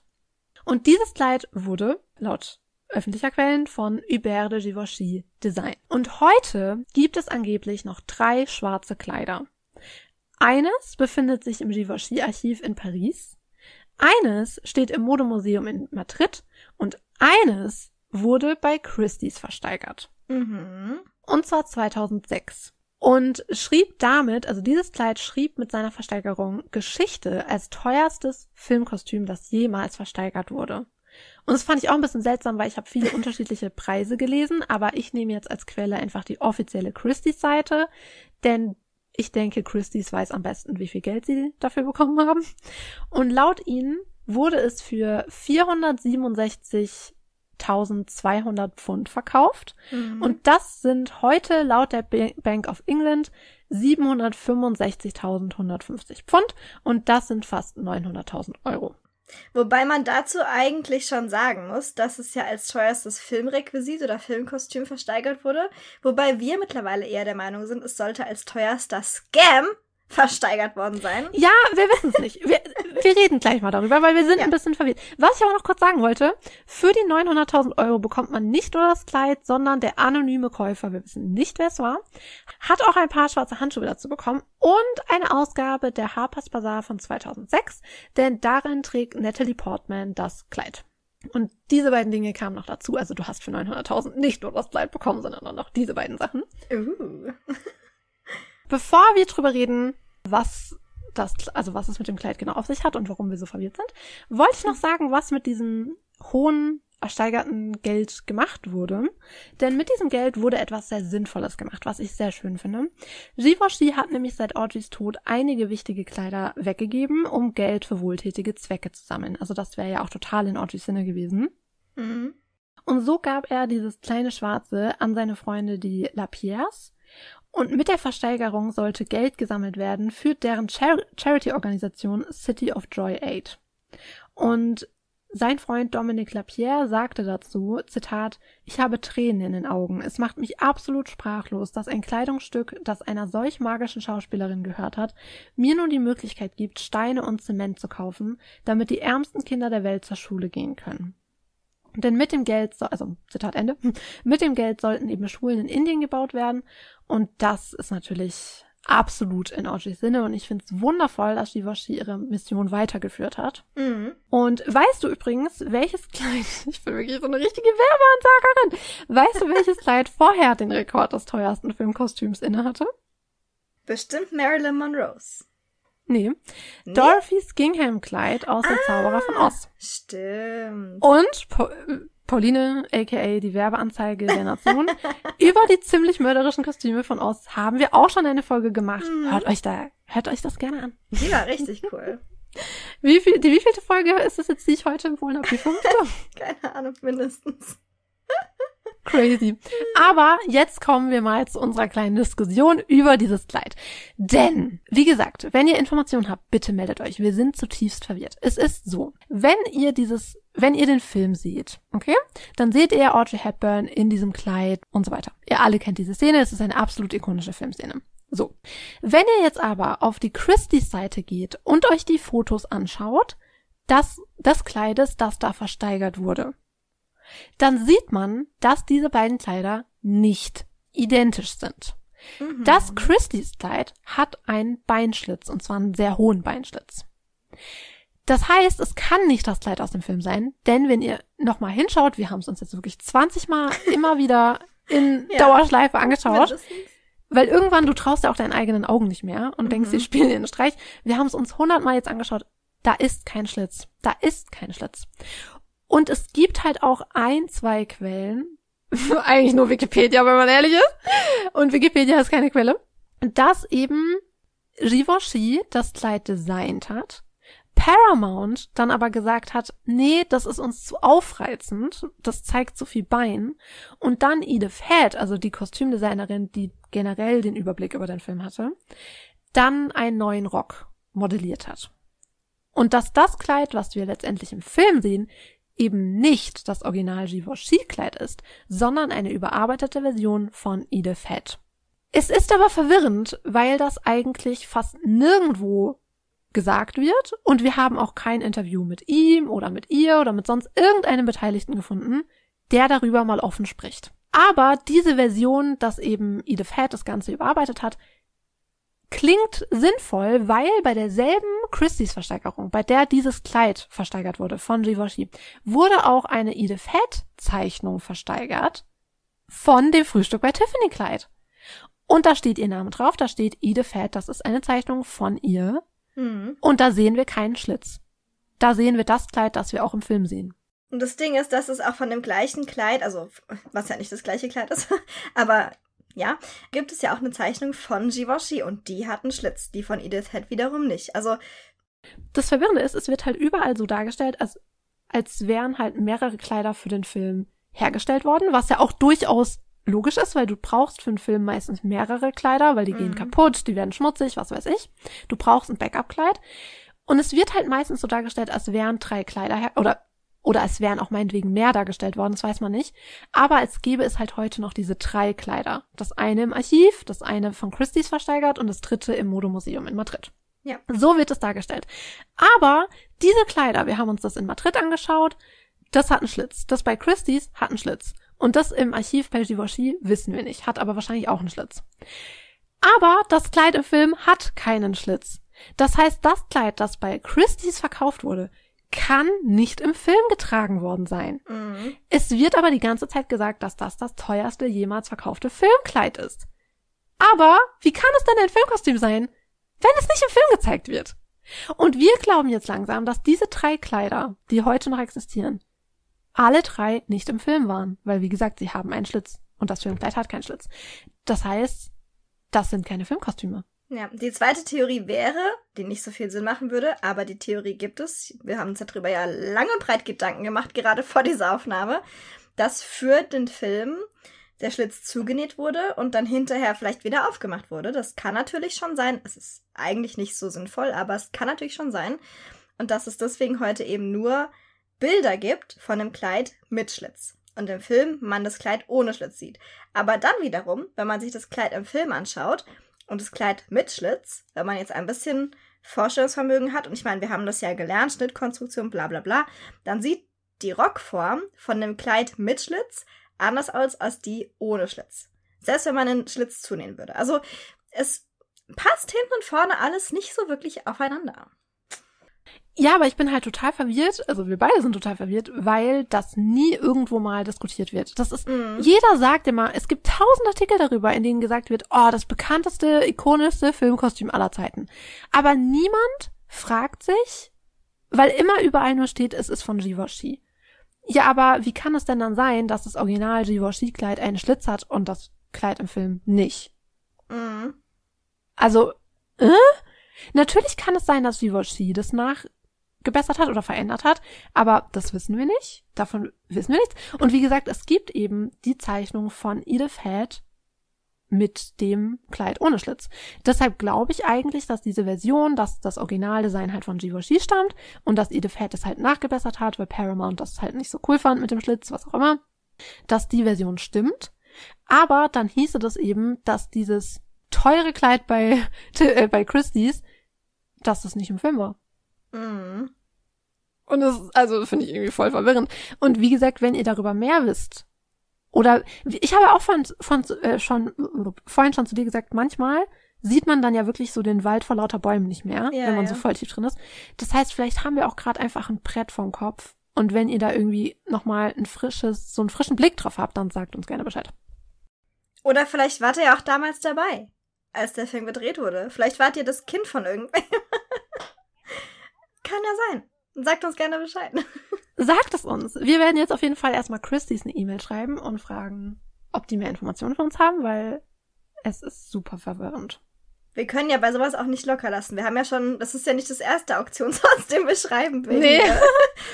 Speaker 2: Und dieses Kleid wurde, laut öffentlicher Quellen, von Hubert de Givenchy designt. Und heute gibt es angeblich noch drei schwarze Kleider. Eines befindet sich im Givenchy-Archiv in Paris, eines steht im Modemuseum in Madrid und eines wurde bei Christie's versteigert.
Speaker 1: Mhm.
Speaker 2: Und zwar 2006. Und schrieb damit, also dieses Kleid schrieb mit seiner Versteigerung Geschichte als teuerstes Filmkostüm, das jemals versteigert wurde. Und das fand ich auch ein bisschen seltsam, weil ich habe viele unterschiedliche Preise gelesen, aber ich nehme jetzt als Quelle einfach die offizielle Christie's-Seite, denn ich denke, Christie's weiß am besten, wie viel Geld sie dafür bekommen haben. Und laut ihnen wurde es für 467.200 Pfund verkauft.
Speaker 1: Mhm.
Speaker 2: Und das sind heute laut der Bank of England 765.150 Pfund. Und das sind fast 900.000 Euro.
Speaker 1: Wobei man dazu eigentlich schon sagen muss, dass es ja als teuerstes Filmrequisit oder Filmkostüm versteigert wurde, wobei wir mittlerweile eher der Meinung sind, es sollte als teuerster Scam versteigert worden sein.
Speaker 2: Ja, wir wissen es nicht. Wir, wir reden gleich mal darüber, weil wir sind
Speaker 1: Ja.
Speaker 2: ein bisschen verwirrt. Was ich aber noch kurz sagen wollte, für die 900.000 Euro bekommt man nicht nur das Kleid, sondern der anonyme Käufer, wir wissen nicht, wer es war, hat auch ein paar schwarze Handschuhe dazu bekommen und eine Ausgabe der Harper's Bazaar von 2006, denn darin trägt Natalie Portman das Kleid. Und diese beiden Dinge kamen noch dazu. Also du hast für 900.000 nicht nur das Kleid bekommen, sondern auch noch diese beiden Sachen.
Speaker 1: Uh.
Speaker 2: Bevor wir drüber reden, was das, also was es mit dem Kleid genau auf sich hat und warum wir so verwirrt sind, wollte ich noch sagen, was mit diesem hohen ersteigerten Geld gemacht wurde. Denn mit diesem Geld wurde etwas sehr Sinnvolles gemacht, was ich sehr schön finde. Givenchy hat nämlich seit Audreys Tod einige wichtige Kleider weggegeben, um Geld für wohltätige Zwecke zu sammeln. Also das wäre ja auch total in Audreys Sinne gewesen.
Speaker 1: Mhm.
Speaker 2: Und so gab er dieses kleine Schwarze an seine Freunde, die Lapierres. Und mit der Versteigerung sollte Geld gesammelt werden für deren Char Charity-Organisation City of Joy Aid. Und sein Freund Dominic Lapierre sagte dazu, Zitat, ich habe Tränen in den Augen. Es macht mich absolut sprachlos, dass ein Kleidungsstück, das einer solch magischen Schauspielerin gehört hat, mir nun die Möglichkeit gibt, Steine und Zement zu kaufen, damit die ärmsten Kinder der Welt zur Schule gehen können. Denn mit dem Geld, so, also Zitat Ende, mit dem Geld sollten eben Schulen in Indien gebaut werden. Und das ist natürlich absolut in Audreys Sinne. Und ich finde es wundervoll, dass Givenchy ihre Mission weitergeführt hat.
Speaker 1: Mhm.
Speaker 2: Und weißt du übrigens, welches Kleid, ich bin wirklich so eine richtige Werbeansagerin, weißt du, welches Kleid vorher den Rekord des teuersten Filmkostüms innehatte?
Speaker 1: Bestimmt Marilyn Monroes.
Speaker 2: Nee,
Speaker 1: Nee?
Speaker 2: Dorothy's Gingham-Kleid aus Der Zauberer von Oz.
Speaker 1: Stimmt.
Speaker 2: Und Pa- äh, Pauline, aka die Werbeanzeige der Nation, über die ziemlich mörderischen Kostüme von Oz haben wir auch schon eine Folge gemacht.
Speaker 1: Mhm.
Speaker 2: Hört euch da, hört euch das gerne an.
Speaker 1: Die war richtig cool.
Speaker 2: Wie viel, die wievielte Folge ist es jetzt, die ich heute empfohlen habe? Die fünfte?
Speaker 1: Keine Ahnung, mindestens.
Speaker 2: Crazy. Aber jetzt kommen wir mal zu unserer kleinen Diskussion über dieses Kleid. Denn, wie gesagt, wenn ihr Informationen habt, bitte meldet euch. Wir sind zutiefst verwirrt. Es ist so, wenn ihr dieses, wenn ihr den Film seht, okay, dann seht ihr Audrey Hepburn in diesem Kleid und so weiter. Ihr alle kennt diese Szene, es ist eine absolut ikonische Filmszene. So. Wenn ihr jetzt aber auf die Christie's Seite geht und euch die Fotos anschaut, das, des Kleides, das da versteigert wurde, dann sieht man, dass diese beiden Kleider nicht identisch sind.
Speaker 1: Mhm.
Speaker 2: Das Christie's Kleid hat einen Beinschlitz, und zwar einen sehr hohen Beinschlitz. Das heißt, es kann nicht das Kleid aus dem Film sein, denn wenn ihr nochmal hinschaut, wir haben es uns jetzt wirklich 20 Mal immer wieder in
Speaker 1: Ja.
Speaker 2: Dauerschleife angeschaut, weil irgendwann du traust ja auch deinen eigenen Augen nicht mehr und denkst,
Speaker 1: Mhm.
Speaker 2: sie spielen einen Streich. Wir haben es uns hundertmal jetzt angeschaut. Da ist kein Schlitz. Da ist kein Schlitz. Und es gibt halt auch ein, zwei Quellen. Eigentlich nur Wikipedia, wenn man ehrlich ist. Und Wikipedia ist keine Quelle. Dass eben Givenchy das Kleid designt hat. Paramount dann aber gesagt hat, nee, das ist uns zu aufreizend, das zeigt zu viel Bein. Und dann Edith Head, also die Kostümdesignerin, die generell den Überblick über den Film hatte, dann einen neuen Rock modelliert hat. Und dass das Kleid, was wir letztendlich im Film sehen, eben nicht das Original Givenchy-Kleid ist, sondern eine überarbeitete Version von Edith Head. Es ist aber verwirrend, weil das eigentlich fast nirgendwo gesagt wird und wir haben auch kein Interview mit ihm oder mit ihr oder mit sonst irgendeinem Beteiligten gefunden, der darüber mal offen spricht. Aber diese Version, dass eben Edith Head das Ganze überarbeitet hat, klingt sinnvoll, weil bei derselben Christie's Versteigerung, bei der dieses Kleid versteigert wurde von Givenchy, wurde auch eine Edith Head Zeichnung versteigert von dem Frühstück bei Tiffany Kleid. Und da steht ihr Name drauf, da steht Edith Head, das ist eine Zeichnung von ihr. Mhm. Und da sehen wir keinen Schlitz. Da sehen wir das Kleid, das wir auch im Film sehen.
Speaker 1: Und das Ding ist, dass es auch von dem gleichen Kleid, also was ja nicht das gleiche Kleid ist, aber ja, gibt es ja auch eine Zeichnung von Givenchy und die hat einen Schlitz, die von Edith Head wiederum nicht. Also
Speaker 2: das Verwirrende ist, es wird halt überall so dargestellt, als, als wären halt mehrere Kleider für den Film hergestellt worden, was ja auch durchaus logisch ist, weil du brauchst für einen Film meistens mehrere Kleider, weil die mhm. gehen kaputt, die werden schmutzig, was weiß ich. Du brauchst ein Backup-Kleid. Und es wird halt meistens so dargestellt, als wären drei Kleider her oder oder es wären auch meinetwegen mehr dargestellt worden, das weiß man nicht. Aber es gäbe es halt heute noch diese drei Kleider. Das eine im Archiv, das eine von Christie's versteigert und das dritte im Modemuseum in Madrid. Ja. So wird es dargestellt. Aber diese Kleider, wir haben uns das in Madrid angeschaut, das hat einen Schlitz. Das bei Christie's hat einen Schlitz. Und das im Archiv bei Givenchy wissen wir nicht, hat aber wahrscheinlich auch einen Schlitz. Aber das Kleid im Film hat keinen Schlitz. Das heißt, das Kleid, das bei Christie's verkauft wurde, kann nicht im Film getragen worden sein. Mhm. Es wird aber die ganze Zeit gesagt, dass das das teuerste jemals verkaufte Filmkleid ist. Aber wie kann es denn ein Filmkostüm sein, wenn es nicht im Film gezeigt wird? Und wir glauben jetzt langsam, dass diese drei Kleider, die heute noch existieren, alle drei nicht im Film waren, weil wie gesagt, sie haben einen Schlitz und das Filmkleid hat keinen Schlitz. Das heißt, das sind keine Filmkostüme.
Speaker 1: Ja, die zweite Theorie wäre, die nicht so viel Sinn machen würde, aber die Theorie gibt es. Wir haben uns darüber ja lange und breit Gedanken gemacht, gerade vor dieser Aufnahme, dass für den Film der Schlitz zugenäht wurde und dann hinterher vielleicht wieder aufgemacht wurde. Das kann natürlich schon sein. Es ist eigentlich nicht so sinnvoll, aber es kann natürlich schon sein. Und dass es deswegen heute eben nur Bilder gibt von dem Kleid mit Schlitz. Und im Film man das Kleid ohne Schlitz sieht. Aber dann wiederum, wenn man sich das Kleid im Film anschaut und das Kleid mit Schlitz, wenn man jetzt ein bisschen Vorstellungsvermögen hat, und ich meine, wir haben das ja gelernt, Schnittkonstruktion, bla bla bla, dann sieht die Rockform von dem Kleid mit Schlitz anders aus als die ohne Schlitz. Selbst wenn man einen Schlitz zunehmen würde. Also es passt hinten und vorne alles nicht so wirklich aufeinander.
Speaker 2: Ja, aber ich bin halt total verwirrt, also wir beide sind total verwirrt, weil das nie irgendwo mal diskutiert wird. Das ist, mm. jeder sagt immer, es gibt tausend Artikel darüber, in denen gesagt wird, oh, das bekannteste, ikonischste Filmkostüm aller Zeiten. Aber niemand fragt sich, weil immer überall nur steht, es ist von Givenchy. Ja, aber wie kann es denn dann sein, dass das Original Givenchy-Kleid einen Schlitz hat und das Kleid im Film nicht? Mm. Also, äh? Natürlich kann es sein, dass Givenchy das nach gebessert hat oder verändert hat, aber das wissen wir nicht. Davon wissen wir nichts. Und wie gesagt, es gibt eben die Zeichnung von Edith Head mit dem Kleid ohne Schlitz. Deshalb glaube ich eigentlich, dass diese Version, dass das Originaldesign halt von Givenchy stammt und dass Edith Head es halt nachgebessert hat, weil Paramount das halt nicht so cool fand mit dem Schlitz, was auch immer, dass die Version stimmt. Aber dann hieße das eben, dass dieses teure Kleid bei, äh, bei Christie's, dass das nicht im Film war. Mhm. Und das, also finde ich irgendwie voll verwirrend. Und wie gesagt, wenn ihr darüber mehr wisst, oder ich habe auch von, von äh, schon vorhin schon zu dir gesagt, manchmal sieht man dann ja wirklich so den Wald vor lauter Bäumen nicht mehr, ja, wenn man ja. so voll tief drin ist. Das heißt, vielleicht haben wir auch gerade einfach ein Brett vorm Kopf. Und wenn ihr da irgendwie nochmal ein frisches, so einen frischen Blick drauf habt, dann sagt uns gerne Bescheid.
Speaker 1: Oder vielleicht wart ihr ja auch damals dabei, als der Film gedreht wurde. Vielleicht wart ihr das Kind von irgendwem. Kann ja sein. Sagt uns gerne Bescheid.
Speaker 2: Sagt es uns. Wir werden jetzt auf jeden Fall erstmal Christie's eine E-Mail schreiben und fragen, ob die mehr Informationen von uns haben, weil es ist super verwirrend.
Speaker 1: Wir können ja bei sowas auch nicht locker lassen. Wir haben ja schon, das ist ja nicht das erste Auktionshaus, den wir schreiben, wegen, nee. äh,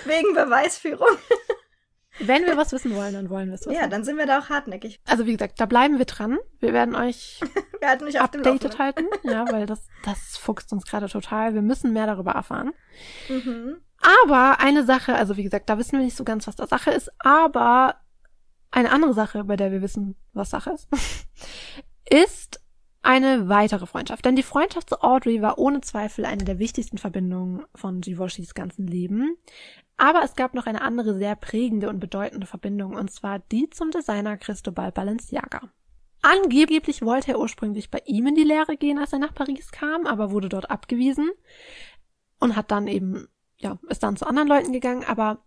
Speaker 1: wegen Beweisführung.
Speaker 2: Wenn wir was wissen wollen, dann wollen wir es
Speaker 1: wissen. Ja, dann sind wir da auch hartnäckig.
Speaker 2: Also wie gesagt, da bleiben wir dran. Wir werden euch
Speaker 1: wir halten mich
Speaker 2: updated halten. Ja, weil das, das fuchst uns gerade total. Wir müssen mehr darüber erfahren. Mhm. Aber eine Sache, also wie gesagt, da wissen wir nicht so ganz, was da Sache ist, aber eine andere Sache, bei der wir wissen, was Sache ist, ist, eine weitere Freundschaft. Denn die Freundschaft zu Audrey war ohne Zweifel eine der wichtigsten Verbindungen von Givenchy's ganzen Leben. Aber es gab noch eine andere sehr prägende und bedeutende Verbindung, und zwar die zum Designer Cristobal Balenciaga. Angeblich wollte er ursprünglich bei ihm in die Lehre gehen, als er nach Paris kam, aber wurde dort abgewiesen und hat dann eben, ja, ist dann zu anderen Leuten gegangen, aber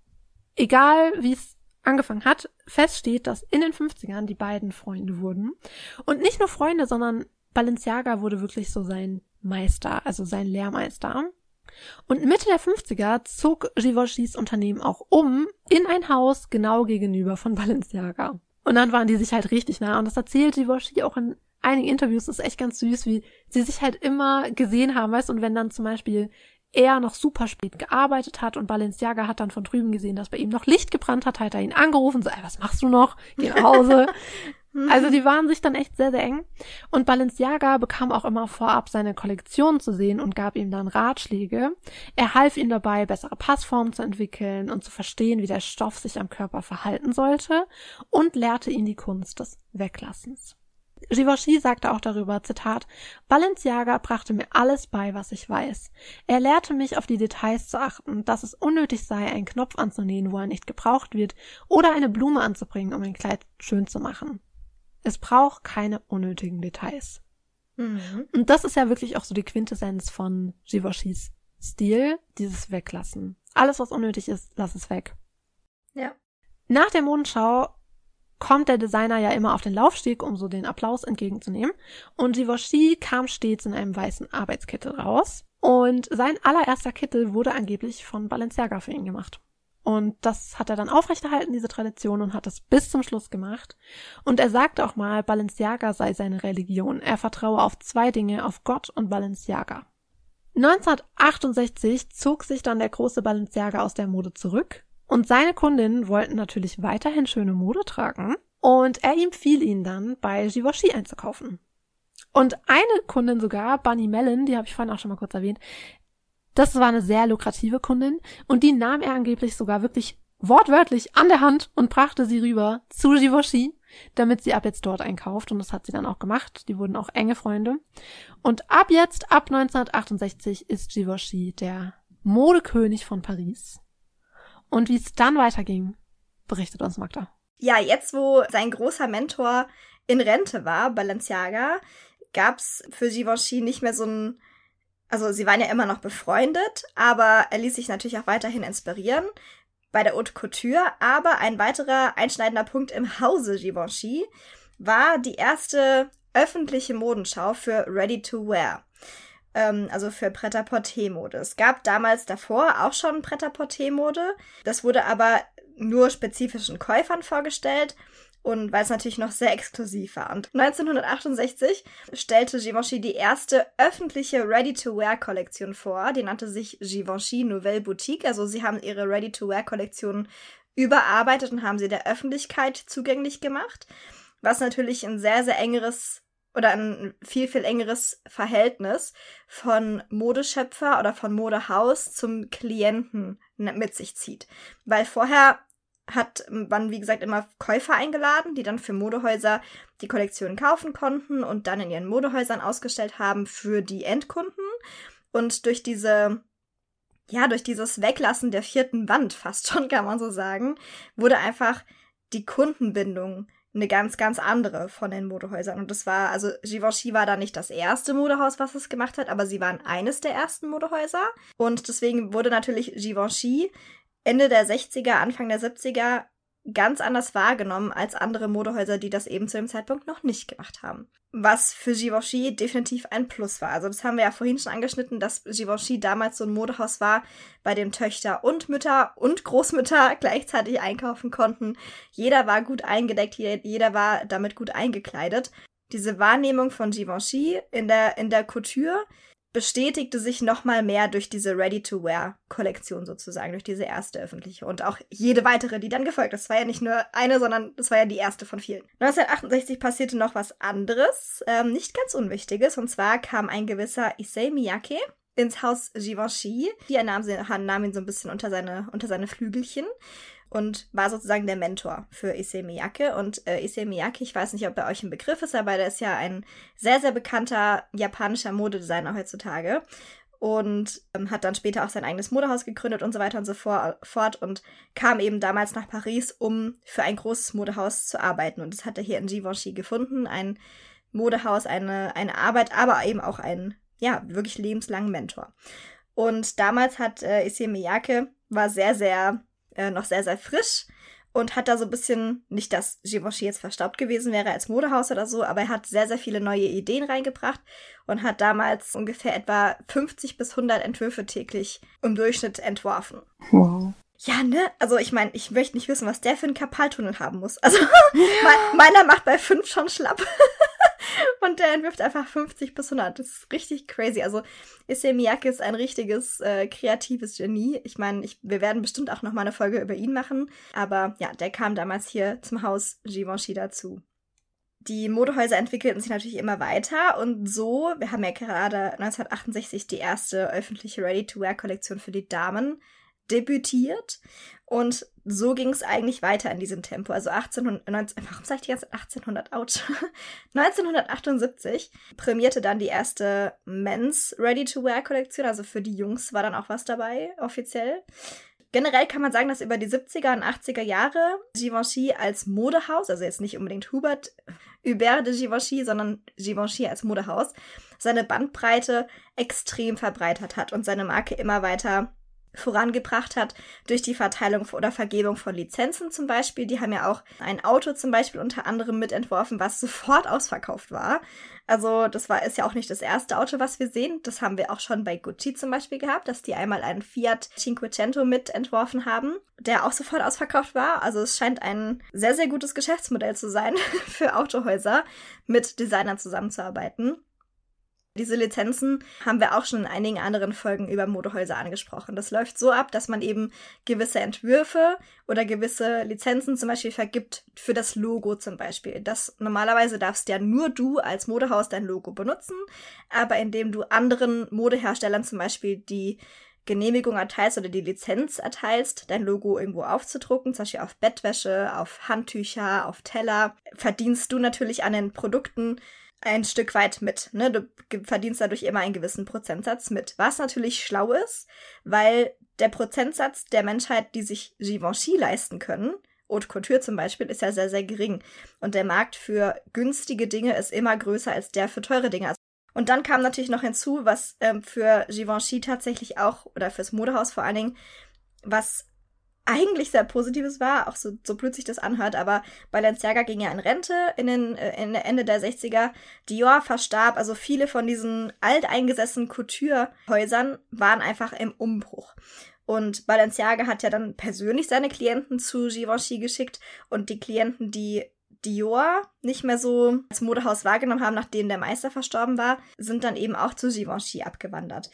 Speaker 2: egal wie es angefangen hat, feststeht, dass in den 50ern die beiden Freunde wurden. Und nicht nur Freunde, sondern Balenciaga wurde wirklich so sein Meister, also sein Lehrmeister. Und Mitte der 50er zog Givenchy's Unternehmen auch um in ein Haus genau gegenüber von Balenciaga. Und dann waren die sich halt richtig nah. Und das erzählt Givenchy auch in einigen Interviews. Das ist echt ganz süß, wie sie sich halt immer gesehen haben, weißt Und wenn dann zum Beispiel er noch super spät gearbeitet hat und Balenciaga hat dann von drüben gesehen, dass bei ihm noch Licht gebrannt hat, hat er ihn angerufen, so, ey, was machst du noch? Geh nach Hause. also die waren sich dann echt sehr, sehr eng. Und Balenciaga bekam auch immer vorab seine Kollektion zu sehen und gab ihm dann Ratschläge. Er half ihm dabei, bessere Passformen zu entwickeln und zu verstehen, wie der Stoff sich am Körper verhalten sollte und lehrte ihn die Kunst des Weglassens. Givenchy sagte auch darüber, Zitat, Balenciaga brachte mir alles bei, was ich weiß. Er lehrte mich, auf die Details zu achten, dass es unnötig sei, einen Knopf anzunähen, wo er nicht gebraucht wird, oder eine Blume anzubringen, um ein Kleid schön zu machen. Es braucht keine unnötigen Details. Mhm. Und das ist ja wirklich auch so die Quintessenz von Givenchy's Stil, dieses Weglassen. Alles, was unnötig ist, lass es weg.
Speaker 1: Ja.
Speaker 2: Nach der Modenschau kommt der Designer ja immer auf den Laufsteg, um so den Applaus entgegenzunehmen. Und Givenchy kam stets in einem weißen Arbeitskittel raus. Und sein allererster Kittel wurde angeblich von Balenciaga für ihn gemacht. Und das hat er dann aufrechterhalten, diese Tradition, und hat das bis zum Schluss gemacht. Und er sagte auch mal, Balenciaga sei seine Religion. Er vertraue auf zwei Dinge, auf Gott und Balenciaga. 1968 zog sich dann der große Balenciaga aus der Mode zurück und seine Kundinnen wollten natürlich weiterhin schöne Mode tragen und er empfiehlt ihnen dann, bei Givenchy einzukaufen. Und eine Kundin sogar, Bunny Mellon, die habe ich vorhin auch schon mal kurz erwähnt, das war eine sehr lukrative Kundin und die nahm er angeblich sogar wirklich wortwörtlich an der Hand und brachte sie rüber zu Givenchy, damit sie ab jetzt dort einkauft und das hat sie dann auch gemacht. Die wurden auch enge Freunde. Und ab jetzt, ab 1968, ist Givenchy der Modekönig von Paris. Und wie es dann weiterging, berichtet uns Magda.
Speaker 1: Ja, jetzt wo sein großer Mentor in Rente war, Balenciaga, gab's für Givenchy nicht mehr so ein also sie waren ja immer noch befreundet, aber er ließ sich natürlich auch weiterhin inspirieren bei der Haute Couture. Aber ein weiterer einschneidender Punkt im Hause Givenchy war die erste öffentliche Modenschau für Ready to Wear ähm, also für Pret-à-Porter-Mode. Es gab damals davor auch schon Pret-à-Porter-Mode. Das wurde aber nur spezifischen Käufern vorgestellt und weil es natürlich noch sehr exklusiv war. Und 1968 stellte Givenchy die erste öffentliche Ready-to-Wear-Kollektion vor. Die nannte sich Givenchy Nouvelle Boutique. Also sie haben ihre Ready-to-Wear-Kollektion überarbeitet und haben sie der Öffentlichkeit zugänglich gemacht. Was natürlich ein sehr, sehr engeres oder ein viel, viel engeres Verhältnis von Modeschöpfer oder von Modehaus zum Klienten mit sich zieht. Weil vorher hat man, wie gesagt, immer Käufer eingeladen, die dann für Modehäuser die Kollektion kaufen konnten und dann in ihren Modehäusern ausgestellt haben für die Endkunden. Und durch diese, ja, durch dieses Weglassen der vierten Wand, fast schon kann man so sagen, wurde einfach die Kundenbindung eine ganz, ganz andere von den Modehäusern. Und das war, also Givenchy war da nicht das erste Modehaus, was es gemacht hat, aber sie waren eines der ersten Modehäuser. Und deswegen wurde natürlich Givenchy Ende der 60er, Anfang der 70er ganz anders wahrgenommen als andere Modehäuser, die das eben zu dem Zeitpunkt noch nicht gemacht haben. Was für Givenchy definitiv ein Plus war. Also das haben wir ja vorhin schon angeschnitten, dass Givenchy damals so ein Modehaus war, bei dem Töchter und Mütter und Großmütter gleichzeitig einkaufen konnten. Jeder war gut eingedeckt, jeder war damit gut eingekleidet. Diese Wahrnehmung von Givenchy in der, in der Couture bestätigte sich nochmal mehr durch diese Ready-to-Wear-Kollektion sozusagen, durch diese erste öffentliche und auch jede weitere, die dann gefolgt ist. Das war ja nicht nur eine, sondern das war ja die erste von vielen. 1968 passierte noch was anderes, ähm, nicht ganz Unwichtiges, und zwar kam ein gewisser Issei Miyake ins Haus Givenchy. Die nahm, sie, nahm ihn so ein bisschen unter seine, unter seine Flügelchen und war sozusagen der Mentor für Issei Miyake. Und äh, Issei Miyake, ich weiß nicht, ob er euch ein Begriff ist, aber der ist ja ein sehr, sehr bekannter japanischer Modedesigner heutzutage und ähm, hat dann später auch sein eigenes Modehaus gegründet und so weiter und so fort und kam eben damals nach Paris, um für ein großes Modehaus zu arbeiten. Und das hat er hier in Givenchy gefunden, ein Modehaus, eine, eine Arbeit, aber eben auch einen, ja, wirklich lebenslangen Mentor. Und damals hat äh, Issei Miyake, war sehr, sehr, äh, noch sehr, sehr frisch und hat da so ein bisschen, nicht, dass Givenchy jetzt verstaubt gewesen wäre als Modehaus oder so, aber er hat sehr, sehr viele neue Ideen reingebracht und hat damals ungefähr etwa 50 bis 100 Entwürfe täglich im Durchschnitt entworfen. Wow. Ja, ne? Also ich meine, ich möchte nicht wissen, was der für einen Kapaltunnel haben muss. Also ja. meiner macht bei fünf schon schlapp. Und der entwirft einfach 50 bis 100. Das ist richtig crazy. Also Issei Miyake ist ein richtiges äh, kreatives Genie. Ich meine, wir werden bestimmt auch noch mal eine Folge über ihn machen. Aber ja, der kam damals hier zum Haus Givenchy dazu. Die Modehäuser entwickelten sich natürlich immer weiter und so, wir haben ja gerade 1968 die erste öffentliche Ready-to-Wear-Kollektion für die Damen debütiert und so ging es eigentlich weiter in diesem Tempo. Also 1800, warum sage ich die ganze 1800, ouch. 1978 prämierte dann die erste Men's Ready-to-Wear-Kollektion, also für die Jungs war dann auch was dabei, offiziell. Generell kann man sagen, dass über die 70er und 80er Jahre Givenchy als Modehaus, also jetzt nicht unbedingt Hubert Hubert de Givenchy, sondern Givenchy als Modehaus, seine Bandbreite extrem verbreitert hat und seine Marke immer weiter vorangebracht hat durch die Verteilung oder Vergebung von Lizenzen zum Beispiel. Die haben ja auch ein Auto zum Beispiel unter anderem mitentworfen, was sofort ausverkauft war. Also das war ist ja auch nicht das erste Auto, was wir sehen. Das haben wir auch schon bei Gucci zum Beispiel gehabt, dass die einmal einen Fiat Cinquecento mitentworfen haben, der auch sofort ausverkauft war. Also es scheint ein sehr, sehr gutes Geschäftsmodell zu sein für Autohäuser, mit Designern zusammenzuarbeiten. Diese Lizenzen haben wir auch schon in einigen anderen Folgen über Modehäuser angesprochen. Das läuft so ab, dass man eben gewisse Entwürfe oder gewisse Lizenzen zum Beispiel vergibt für das Logo zum Beispiel. Das normalerweise darfst ja nur du als Modehaus dein Logo benutzen, aber indem du anderen Modeherstellern zum Beispiel die Genehmigung erteilst oder die Lizenz erteilst, dein Logo irgendwo aufzudrucken, zum Beispiel auf Bettwäsche, auf Handtücher, auf Teller, verdienst du natürlich an den Produkten ein Stück weit mit. Ne? Du verdienst dadurch immer einen gewissen Prozentsatz mit. Was natürlich schlau ist, weil der Prozentsatz der Menschheit, die sich Givenchy leisten können, Haute Couture zum Beispiel, ist ja sehr, sehr gering. Und der Markt für günstige Dinge ist immer größer als der für teure Dinge. Und dann kam natürlich noch hinzu, was ähm, für Givenchy tatsächlich auch, oder fürs Modehaus vor allen Dingen, was eigentlich sehr Positives war, auch so, so blöd sich das anhört, aber Balenciaga ging ja in Rente in den äh, in Ende der 60er. Dior verstarb, also viele von diesen alteingesessenen Couture-Häusern waren einfach im Umbruch. Und Balenciaga hat ja dann persönlich seine Klienten zu Givenchy geschickt und die Klienten, die Dior nicht mehr so als Modehaus wahrgenommen haben, nachdem der Meister verstorben war, sind dann eben auch zu Givenchy abgewandert.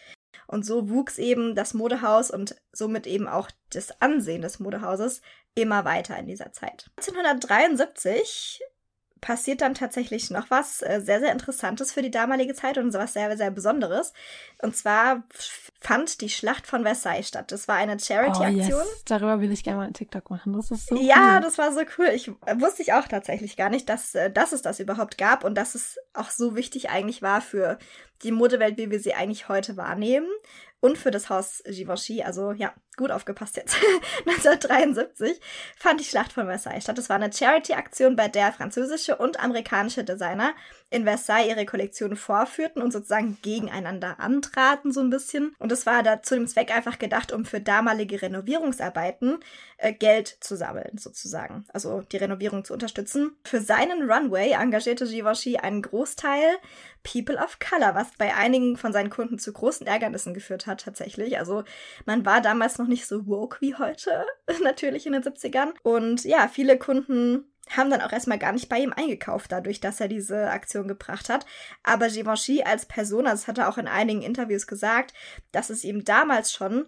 Speaker 1: Und so wuchs eben das Modehaus und somit eben auch das Ansehen des Modehauses immer weiter in dieser Zeit. 1973 passiert dann tatsächlich noch was äh, sehr, sehr Interessantes für die damalige Zeit und was sehr, sehr Besonderes. Und zwar fand die Schlacht von Versailles statt. Das war eine Charity-Aktion. Oh, yes.
Speaker 2: Darüber will ich gerne mal einen TikTok machen. Das ist so
Speaker 1: Ja, cool. das war so cool. Ich äh, wusste ich auch tatsächlich gar nicht, dass, äh, dass es das überhaupt gab und dass es auch so wichtig eigentlich war für die Modewelt, wie wir sie eigentlich heute wahrnehmen und für das Haus Givenchy. Also ja, gut aufgepasst jetzt. 1973 fand die Schlacht von Versailles statt. Es war eine Charity-Aktion, bei der französische und amerikanische Designer in Versailles ihre Kollektionen vorführten und sozusagen gegeneinander antraten, so ein bisschen. Und es war da zu dem Zweck einfach gedacht, um für damalige Renovierungsarbeiten äh, Geld zu sammeln, sozusagen. Also die Renovierung zu unterstützen. Für seinen Runway engagierte Givenchy einen Großteil People of Color, was bei einigen von seinen Kunden zu großen Ärgernissen geführt hat, tatsächlich. Also man war damals noch nicht so woke wie heute, natürlich in den 70ern. Und ja, viele Kunden haben dann auch erstmal gar nicht bei ihm eingekauft, dadurch, dass er diese Aktion gebracht hat. Aber Givenchy als Person, also das hat er auch in einigen Interviews gesagt, dass es ihm damals schon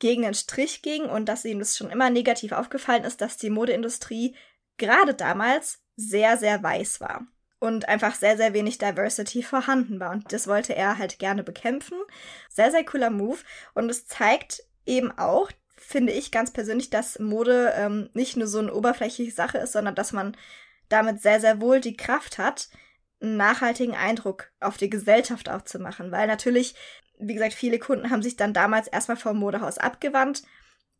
Speaker 1: gegen den Strich ging und dass ihm das schon immer negativ aufgefallen ist, dass die Modeindustrie gerade damals sehr, sehr weiß war. und einfach sehr, sehr wenig Diversity vorhanden war. Und das wollte er halt gerne bekämpfen. Sehr, sehr cooler Move. Und es zeigt eben auch, finde ich ganz persönlich, dass Mode ähm, nicht nur so eine oberflächliche Sache ist, sondern dass man damit sehr, sehr wohl die Kraft hat, einen nachhaltigen Eindruck auf die Gesellschaft auch zu machen. Weil natürlich, wie gesagt, viele Kunden haben sich dann damals erstmal vom Modehaus abgewandt.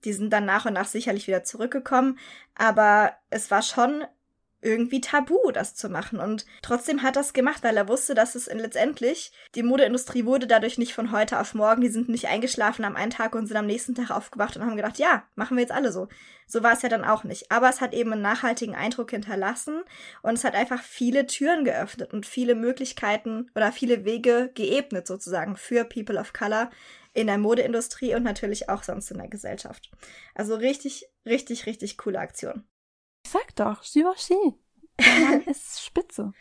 Speaker 1: Die sind dann nach und nach sicherlich wieder zurückgekommen. Aber es war schon irgendwie tabu, das zu machen. Und trotzdem hat er es gemacht, weil er wusste, dass es letztendlich, die Modeindustrie wurde dadurch nicht von heute auf morgen, die sind nicht eingeschlafen am einen Tag und sind am nächsten Tag aufgewacht und haben gedacht, ja, machen wir jetzt alle so. So war es ja dann auch nicht. Aber es hat eben einen nachhaltigen Eindruck hinterlassen und es hat einfach viele Türen geöffnet und viele Möglichkeiten oder viele Wege geebnet sozusagen für People of Color in der Modeindustrie und natürlich auch sonst in der Gesellschaft. Also richtig, richtig, richtig coole Aktion.
Speaker 2: Sag doch, Givenchy. Der Mann ist spitze.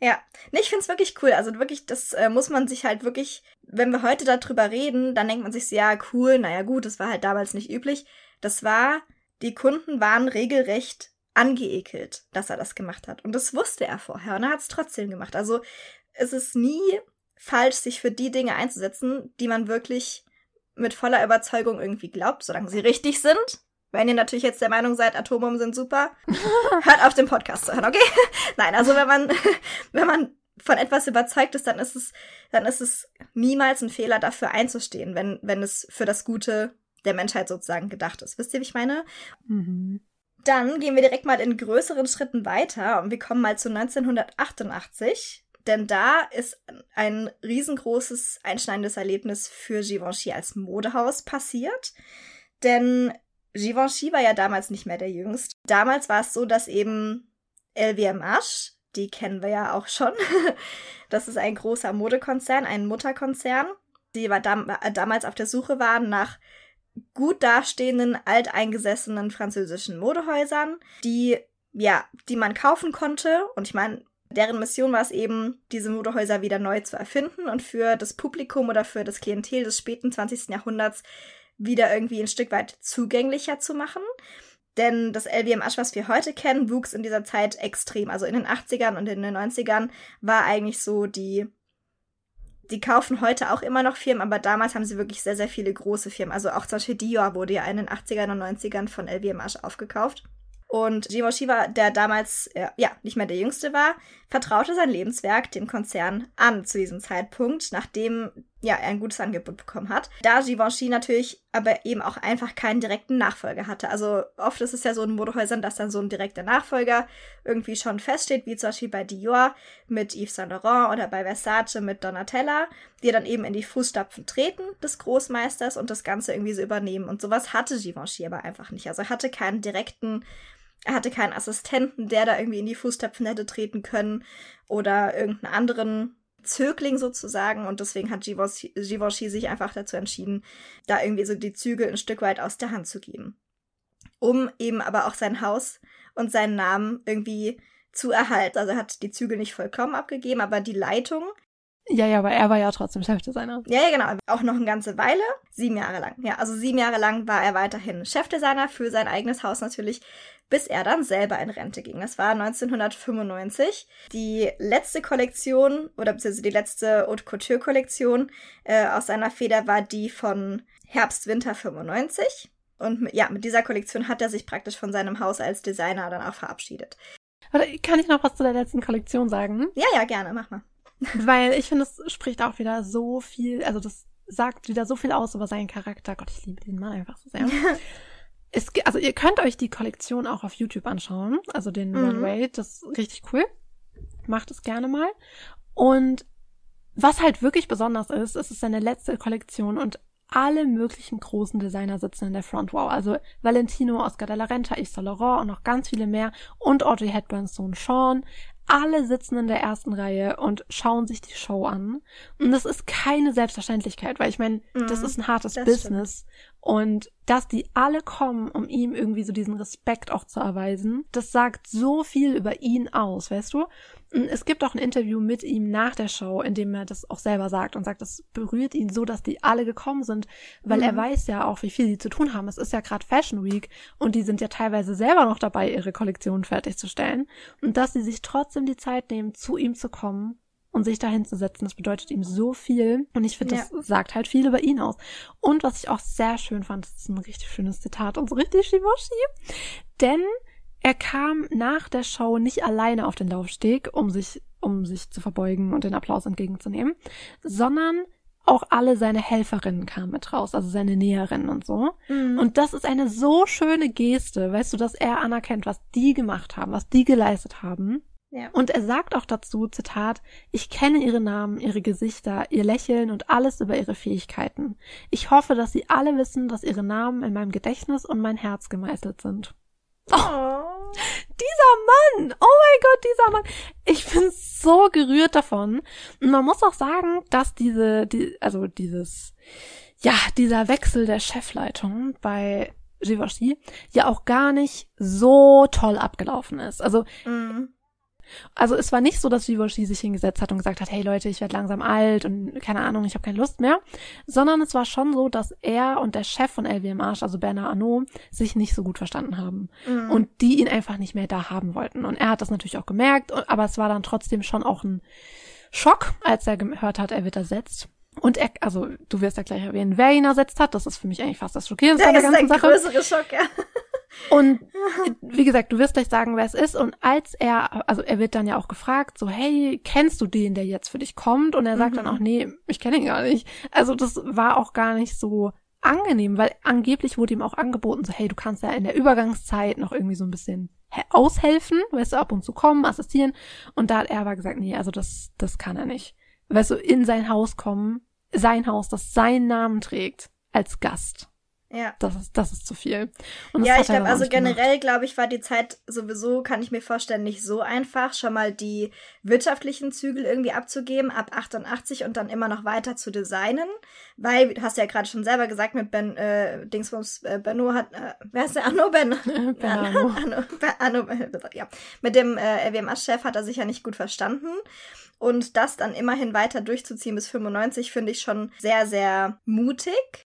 Speaker 1: Ja, nee, ich find's wirklich cool. Also wirklich, das äh, muss man sich halt wirklich, wenn wir heute darüber reden, dann denkt man sich, ja, cool, naja gut, das war halt damals nicht üblich. Das war, die Kunden waren regelrecht angeekelt, dass er das gemacht hat. Und das wusste er vorher und er hat's trotzdem gemacht. Also es ist nie falsch, sich für die Dinge einzusetzen, die man wirklich mit voller Überzeugung irgendwie glaubt, solange sie richtig sind. Wenn ihr natürlich jetzt der Meinung seid, Atombomben sind super, hört auf den Podcast zu hören, okay? Nein, also wenn man, wenn man von etwas überzeugt ist, dann ist es, dann ist es niemals ein Fehler, dafür einzustehen, wenn, wenn es für das Gute der Menschheit sozusagen gedacht ist. Wisst ihr, wie ich meine? Mhm. Dann gehen wir direkt mal in größeren Schritten weiter und wir kommen mal zu 1988. Denn da ist ein riesengroßes, einschneidendes Erlebnis für Givenchy als Modehaus passiert. Denn Givenchy war ja damals nicht mehr der Jüngste. Damals war es so, dass eben LVMH, die kennen wir ja auch schon, das ist ein großer Modekonzern, ein Mutterkonzern, die war dam damals auf der Suche waren nach gut dastehenden, alteingesessenen französischen Modehäusern, die ja, die man kaufen konnte. Und ich meine, deren Mission war es eben, diese Modehäuser wieder neu zu erfinden und für das Publikum oder für das Klientel des späten 20. Jahrhunderts wieder irgendwie ein Stück weit zugänglicher zu machen. Denn das LVMH, was wir heute kennen, wuchs in dieser Zeit extrem. Also in den 80ern und in den 90ern war eigentlich so die, die kaufen heute auch immer noch Firmen, aber damals haben sie wirklich sehr, sehr viele große Firmen. Also auch zum Beispiel Dior wurde ja in den 80ern und 90ern von LVMH aufgekauft. Und Jimo Shiva, der damals äh, ja nicht mehr der Jüngste war, vertraute sein Lebenswerk dem Konzern an zu diesem Zeitpunkt, nachdem ja, er ein gutes Angebot bekommen hat. Da Givenchy natürlich aber eben auch einfach keinen direkten Nachfolger hatte. Also oft ist es ja so in Modehäusern, dass dann so ein direkter Nachfolger irgendwie schon feststeht, wie zum Beispiel bei Dior mit Yves Saint Laurent oder bei Versace mit Donatella, die dann eben in die Fußstapfen treten des Großmeisters und das Ganze irgendwie so übernehmen. Und sowas hatte Givenchy aber einfach nicht. Also er hatte keinen direkten er hatte keinen Assistenten, der da irgendwie in die Fußstapfen hätte treten können oder irgendeinen anderen Zögling sozusagen und deswegen hat Givenchy sich einfach dazu entschieden, da irgendwie so die Zügel ein Stück weit aus der Hand zu geben. Um eben aber auch sein Haus und seinen Namen irgendwie zu erhalten. Also er hat die Zügel nicht vollkommen abgegeben, aber die Leitung
Speaker 2: ja, ja, aber er war ja trotzdem Chefdesigner.
Speaker 1: Ja, ja, genau. Auch noch eine ganze Weile. Sieben Jahre lang. Ja, also sieben Jahre lang war er weiterhin Chefdesigner für sein eigenes Haus natürlich, bis er dann selber in Rente ging. Das war 1995. Die letzte Kollektion, oder beziehungsweise die letzte Haute Couture-Kollektion äh, aus seiner Feder war die von Herbst-Winter 95. Und ja, mit dieser Kollektion hat er sich praktisch von seinem Haus als Designer dann auch verabschiedet.
Speaker 2: Warte, kann ich noch was zu der letzten Kollektion sagen?
Speaker 1: Ja, ja, gerne, mach mal.
Speaker 2: Weil ich finde, es spricht auch wieder so viel, also das sagt wieder so viel aus über seinen Charakter. Gott, ich liebe den Mann einfach so sehr. es, also ihr könnt euch die Kollektion auch auf YouTube anschauen, also den mhm. Runway, das ist richtig cool. Macht es gerne mal. Und was halt wirklich besonders ist, es ist seine letzte Kollektion und alle möglichen großen Designer sitzen in der Front Row. Also Valentino, Oscar de la Renta, Yves Saint Laurent und noch ganz viele mehr. Und Audrey Hepburns Sohn Sean alle sitzen in der ersten Reihe und schauen sich die Show an. Und das ist keine Selbstverständlichkeit, weil ich meine, mhm, das ist ein hartes Business. Stimmt. Und dass die alle kommen, um ihm irgendwie so diesen Respekt auch zu erweisen, das sagt so viel über ihn aus, weißt du? Es gibt auch ein Interview mit ihm nach der Show, in dem er das auch selber sagt und sagt, das berührt ihn so, dass die alle gekommen sind, weil mhm. er weiß ja auch, wie viel sie zu tun haben. Es ist ja gerade Fashion Week und die sind ja teilweise selber noch dabei, ihre Kollektion fertigzustellen. Und dass sie sich trotzdem die Zeit nehmen, zu ihm zu kommen und sich dahin zu setzen, das bedeutet ihm so viel. Und ich finde, das ja. sagt halt viel über ihn aus. Und was ich auch sehr schön fand, das ist ein richtig schönes Zitat und so richtig Shiboshi. Denn er kam nach der Show nicht alleine auf den Laufsteg, um sich, um sich zu verbeugen und den Applaus entgegenzunehmen, sondern auch alle seine Helferinnen kamen mit raus, also seine Näherinnen und so. Mhm. Und das ist eine so schöne Geste, weißt du, dass er anerkennt, was die gemacht haben, was die geleistet haben. Ja. Und er sagt auch dazu, Zitat, ich kenne ihre Namen, ihre Gesichter, ihr Lächeln und alles über ihre Fähigkeiten. Ich hoffe, dass sie alle wissen, dass ihre Namen in meinem Gedächtnis und mein Herz gemeißelt sind. Oh. Dieser Mann! Oh mein Gott, dieser Mann! Ich bin so gerührt davon. Und man muss auch sagen, dass diese, die, also dieses, ja, dieser Wechsel der Chefleitung bei Givenchy ja auch gar nicht so toll abgelaufen ist. Also, mhm also es war nicht so, dass Givenchy sich hingesetzt hat und gesagt hat, hey Leute, ich werde langsam alt und keine Ahnung, ich habe keine Lust mehr, sondern es war schon so, dass er und der Chef von LVMH, also Bernard Arnault, sich nicht so gut verstanden haben mhm. und die ihn einfach nicht mehr da haben wollten. Und er hat das natürlich auch gemerkt, aber es war dann trotzdem schon auch ein Schock, als er gehört hat, er wird ersetzt. Und er, also du wirst ja gleich erwähnen, wer ihn ersetzt hat. Das ist für mich eigentlich fast das Schockierendste
Speaker 1: an der ganzen Sache. Das ist ein größere Schock, ja.
Speaker 2: Und wie gesagt, du wirst gleich sagen, wer es ist. Und als er, also er wird dann ja auch gefragt, so, hey, kennst du den, der jetzt für dich kommt? Und er sagt mhm. dann auch, nee, ich kenne ihn gar nicht. Also das war auch gar nicht so angenehm, weil angeblich wurde ihm auch angeboten, so, hey, du kannst ja in der Übergangszeit noch irgendwie so ein bisschen aushelfen, weißt du, ab und zu kommen, assistieren. Und da hat er aber gesagt, nee, also das, das kann er nicht. Weißt du, in sein Haus kommen, sein Haus, das seinen Namen trägt, als Gast. Ja. Das ist, das ist zu viel.
Speaker 1: ja, ich glaube, also generell, glaube ich, war die Zeit sowieso, kann ich mir vorstellen, nicht so einfach, schon mal die wirtschaftlichen Zügel irgendwie abzugeben, ab 88 und dann immer noch weiter zu designen. Weil, du hast ja gerade schon selber gesagt, mit Ben, äh, Dingsbums, äh, Benno hat, äh, wer ist der? Arno Ben? ben Arno. Arno, Arno, ja. Mit dem äh, RWMA-Chef hat er sich ja nicht gut verstanden. Und das dann immerhin weiter durchzuziehen bis 95 finde ich schon sehr, sehr mutig.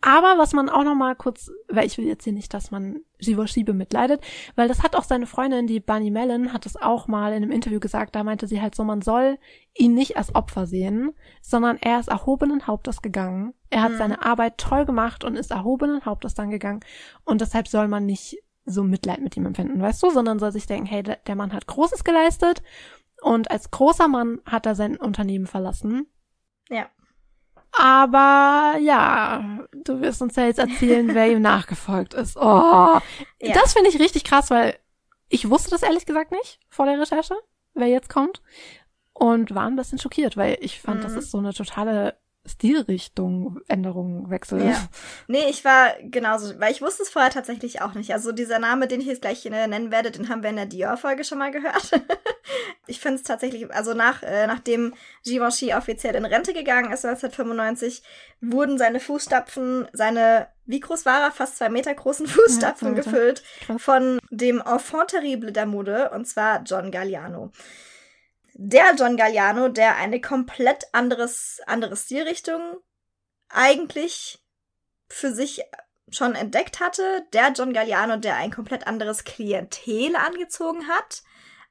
Speaker 2: Aber was man auch noch mal kurz, weil ich will jetzt hier nicht, dass man Givenchy bemitleidet, weil das hat auch seine Freundin, die Bunny Mellon, hat es auch mal in einem Interview gesagt, da meinte sie halt so, man soll ihn nicht als Opfer sehen, sondern er ist erhobenen Hauptes gegangen. Er hat mhm. seine Arbeit toll gemacht und ist erhobenen Hauptes dann gegangen und deshalb soll man nicht so Mitleid mit ihm empfinden, weißt du, sondern soll sich denken, hey, der Mann hat Großes geleistet und als großer Mann hat er sein Unternehmen verlassen.
Speaker 1: Ja.
Speaker 2: Aber ja, du wirst uns ja jetzt erzählen, wer ihm nachgefolgt ist. Oh, ja. das finde ich richtig krass, weil ich wusste das ehrlich gesagt nicht vor der Recherche, wer jetzt kommt. Und war ein bisschen schockiert, weil ich fand, mhm. das ist so eine totale Stilrichtung, Änderung, Wechsel. Ja.
Speaker 1: Nee, ich war genauso, weil ich wusste es vorher tatsächlich auch nicht. Also dieser Name, den ich jetzt gleich nennen werde, den haben wir in der Dior-Folge schon mal gehört. ich finde es tatsächlich, also nach, äh, nachdem Givenchy offiziell in Rente gegangen ist 1995, wurden seine Fußstapfen, seine, wie groß war er, fast zwei Meter großen Fußstapfen ja, gefüllt von dem Enfant terrible der Mode, und zwar John Galliano der John Galliano, der eine komplett anderes, andere Stilrichtung eigentlich für sich schon entdeckt hatte. Der John Galliano, der ein komplett anderes Klientel angezogen hat,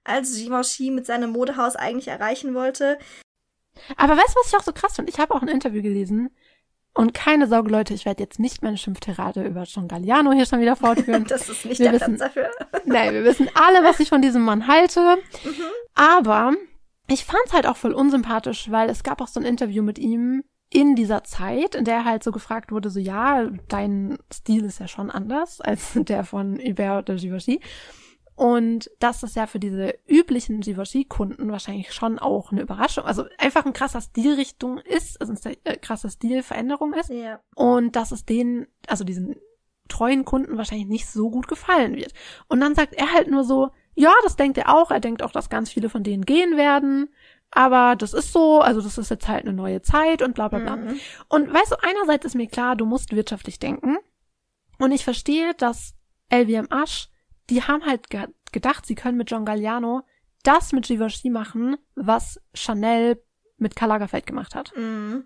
Speaker 1: als Givenchy mit seinem Modehaus eigentlich erreichen wollte.
Speaker 2: Aber weißt du, was ich auch so krass finde? Ich habe auch ein Interview gelesen. Und keine Sorge, Leute, ich werde jetzt nicht meine Schimpfterade über John Galliano hier schon wieder fortführen.
Speaker 1: das ist nicht wir der wissen, Platz dafür.
Speaker 2: nein, wir wissen alle, was ich von diesem Mann halte. Mhm. Aber ich fand's halt auch voll unsympathisch, weil es gab auch so ein Interview mit ihm in dieser Zeit, in der halt so gefragt wurde, so ja, dein Stil ist ja schon anders als der von Hubert de Givenchy. Und dass das ja für diese üblichen Givenchy-Kunden wahrscheinlich schon auch eine Überraschung, also einfach ein krasser Stilrichtung ist, also eine äh, krasse Stilveränderung ist.
Speaker 1: Ja.
Speaker 2: Und dass es denen, also diesen treuen Kunden wahrscheinlich nicht so gut gefallen wird. Und dann sagt er halt nur so, ja, das denkt er auch. Er denkt auch, dass ganz viele von denen gehen werden. Aber das ist so, also das ist jetzt halt eine neue Zeit und bla bla bla.
Speaker 1: Mhm.
Speaker 2: Und weißt du, einerseits ist mir klar, du musst wirtschaftlich denken. Und ich verstehe, dass LVMH, die haben halt ge gedacht, sie können mit John Galliano das mit Givenchy machen, was Chanel mit Karl Lagerfeld gemacht hat.
Speaker 1: Mhm.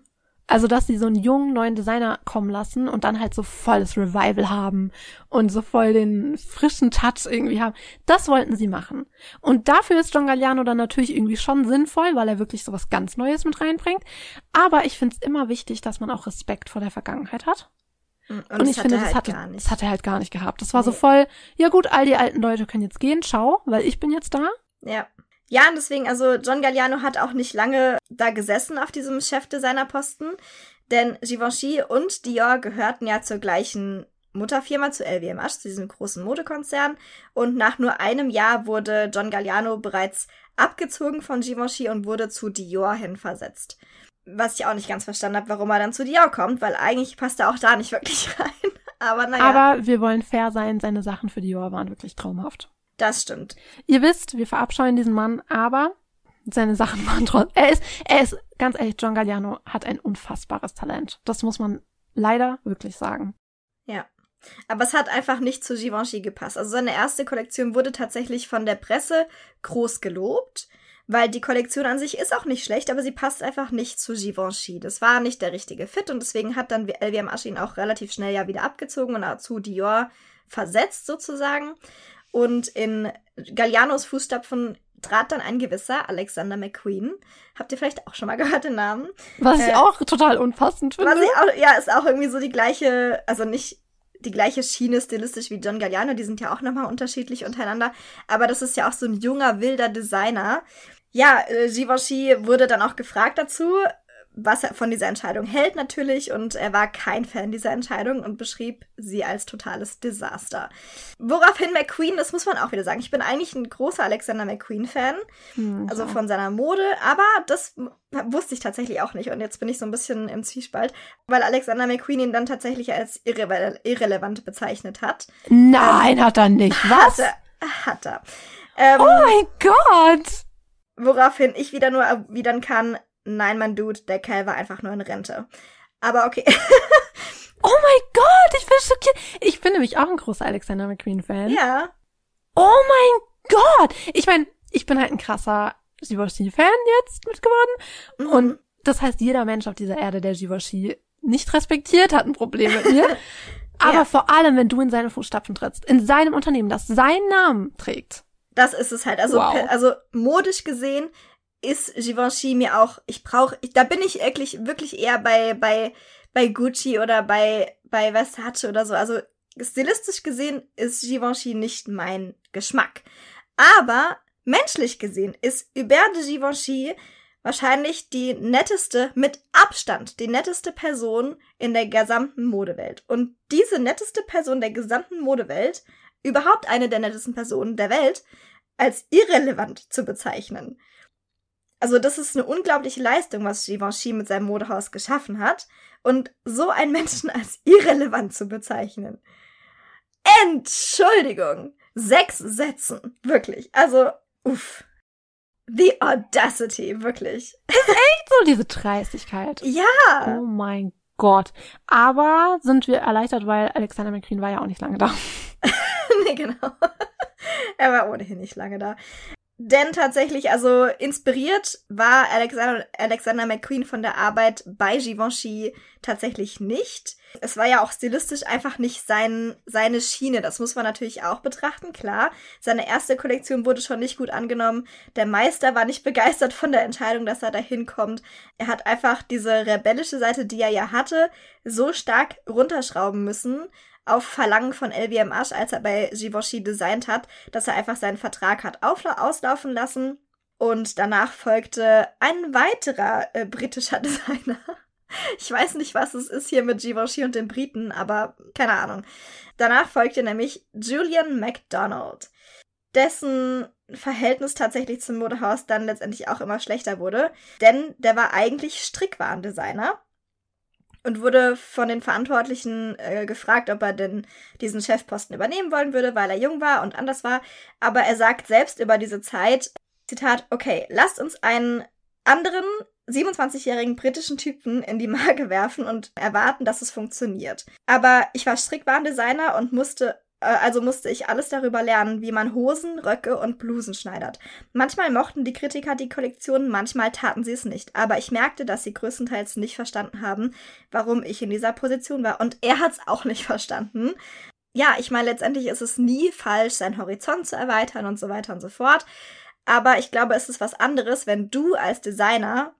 Speaker 2: Also, dass sie so einen jungen neuen Designer kommen lassen und dann halt so volles Revival haben und so voll den frischen Touch irgendwie haben. Das wollten sie machen. Und dafür ist John Galliano dann natürlich irgendwie schon sinnvoll, weil er wirklich so was ganz Neues mit reinbringt. Aber ich finde es immer wichtig, dass man auch Respekt vor der Vergangenheit hat.
Speaker 1: Und,
Speaker 2: Und, ich
Speaker 1: das
Speaker 2: finde, das,
Speaker 1: halt
Speaker 2: hatte, das hat er halt gar nicht gehabt. Das war so
Speaker 1: Nee.
Speaker 2: voll, ja gut, all die alten Leute können jetzt gehen, ciao, weil ich bin jetzt da.
Speaker 1: Ja. Ja, und deswegen, also John Galliano hat auch nicht lange da gesessen auf diesem Chefdesignerposten, denn Givenchy und Dior gehörten ja zur gleichen Mutterfirma, zu LVMH, zu diesem großen Modekonzern. Und nach nur einem Jahr wurde John Galliano bereits abgezogen von Givenchy und wurde zu Dior hin versetzt. Was ich auch nicht ganz verstanden habe, warum er dann zu Dior kommt, weil eigentlich passt er auch da nicht wirklich rein. Aber naja,
Speaker 2: Aber wir wollen fair sein, seine Sachen für Dior waren wirklich traumhaft.
Speaker 1: Das stimmt.
Speaker 2: Ihr wisst, wir verabscheuen diesen Mann, aber seine Sachen waren trotzdem. Er ist, er ist, ganz ehrlich, John Galliano hat ein unfassbares Talent. Das muss man leider wirklich sagen.
Speaker 1: Ja. Aber es hat einfach nicht zu Givenchy gepasst. Also seine erste Kollektion wurde tatsächlich von der Presse groß gelobt, weil die Kollektion an sich ist auch nicht schlecht, aber sie passt einfach nicht zu Givenchy. Das war nicht der richtige Fit und deswegen hat dann LVMH ihn auch relativ schnell ja wieder abgezogen und auch zu Dior versetzt sozusagen. Und in Gallianos Fußstapfen trat dann ein gewisser Alexander McQueen. Habt ihr vielleicht auch schon mal gehört den Namen?
Speaker 2: Was ich
Speaker 1: Äh,
Speaker 2: auch total unpassend finde.
Speaker 1: Was ich auch, ja, ist auch irgendwie so die gleiche, also nicht die gleiche Schiene stilistisch wie John Galliano, die sind ja auch nochmal unterschiedlich untereinander, aber das ist ja auch so ein junger, wilder Designer. Ja, äh, Givenchy wurde dann auch gefragt dazu, was er von dieser Entscheidung hält natürlich und er war kein Fan dieser Entscheidung und beschrieb sie als totales Desaster. Woraufhin McQueen, das muss man auch wieder sagen, ich bin eigentlich ein großer Alexander McQueen-Fan,
Speaker 2: Hm,
Speaker 1: also von seiner Mode, aber das wusste ich tatsächlich auch nicht und jetzt bin ich so ein bisschen im Zwiespalt, weil Alexander McQueen ihn dann tatsächlich als irre irrelevant bezeichnet hat.
Speaker 2: Nein, hat er nicht. Was?
Speaker 1: Hat er. Hat er. Ähm,
Speaker 2: Oh mein Gott!
Speaker 1: Woraufhin ich wieder nur erwidern kann, nein, mein Dude, der Kerl war einfach nur in Rente. Aber okay.
Speaker 2: Oh mein Gott, ich bin schockiert. Ich bin nämlich auch ein großer Alexander McQueen-Fan.
Speaker 1: ja.
Speaker 2: Oh mein Gott! Ich meine, ich bin halt ein krasser Givenchy-Fan jetzt mit geworden.
Speaker 1: Mhm.
Speaker 2: Und das heißt, jeder Mensch auf dieser Erde, der Givenchy nicht respektiert, hat ein Problem mit mir. Aber
Speaker 1: Ja.
Speaker 2: vor allem, wenn du in seine Fußstapfen trittst, in seinem Unternehmen, das seinen Namen trägt.
Speaker 1: Das ist es halt. Also,
Speaker 2: Wow.
Speaker 1: also modisch gesehen ist Givenchy mir auch, ich brauche, da bin ich wirklich, wirklich eher bei, bei, bei Gucci oder bei, bei Versace oder so. Also stilistisch gesehen ist Givenchy nicht mein Geschmack. Aber menschlich gesehen ist Hubert de Givenchy wahrscheinlich die netteste, mit Abstand, die netteste Person in der gesamten Modewelt. Und diese netteste Person der gesamten Modewelt, überhaupt eine der nettesten Personen der Welt, als irrelevant zu bezeichnen. Also das ist eine unglaubliche Leistung, was Givenchy mit seinem Modehaus geschaffen hat. Und so einen Menschen als irrelevant zu bezeichnen. Entschuldigung. Sechs Sätzen. Wirklich. Also, uff. The audacity, wirklich.
Speaker 2: So diese Dreistigkeit.
Speaker 1: Ja.
Speaker 2: Oh mein Gott. Aber sind wir erleichtert, weil Alexander McQueen war ja auch nicht lange da.
Speaker 1: nee, genau. er war ohnehin nicht lange da. Denn tatsächlich, also inspiriert war Alexander, Alexander McQueen von der Arbeit bei Givenchy tatsächlich nicht. Es war ja auch stilistisch einfach nicht sein, seine Schiene. Das muss man natürlich auch betrachten, klar. Seine erste Kollektion wurde schon nicht gut angenommen. Der Meister war nicht begeistert von der Entscheidung, dass er da hinkommt. Er hat einfach diese rebellische Seite, die er ja hatte, so stark runterschrauben müssen, auf Verlangen von LVMH, als er bei Givenchy designt hat, dass er einfach seinen Vertrag hat auslaufen lassen. Und danach folgte ein weiterer äh, britischer Designer. Ich weiß nicht, was es ist hier mit Givenchy und den Briten, aber keine Ahnung. Danach folgte nämlich Julian MacDonald, dessen Verhältnis tatsächlich zum Modehaus dann letztendlich auch immer schlechter wurde, denn der war eigentlich Strickwarendesigner und wurde von den Verantwortlichen äh, gefragt, ob er denn diesen Chefposten übernehmen wollen würde, weil er jung war und anders war. Aber er sagt selbst über diese Zeit, Zitat, okay, lasst uns einen anderen 27-jährigen britischen Typen in die Marke werfen und erwarten, dass es funktioniert. Aber ich war Strickwarendesigner und musste also musste ich alles darüber lernen, wie man Hosen, Röcke und Blusen schneidert. Manchmal mochten die Kritiker die Kollektion, manchmal taten sie es nicht. Aber ich merkte, dass sie größtenteils nicht verstanden haben, warum ich in dieser Position war. Und er hat es auch nicht verstanden. Ja, ich meine, letztendlich ist es nie falsch, seinen Horizont zu erweitern und so weiter und so fort. Aber ich glaube, es ist was anderes, wenn du als Designer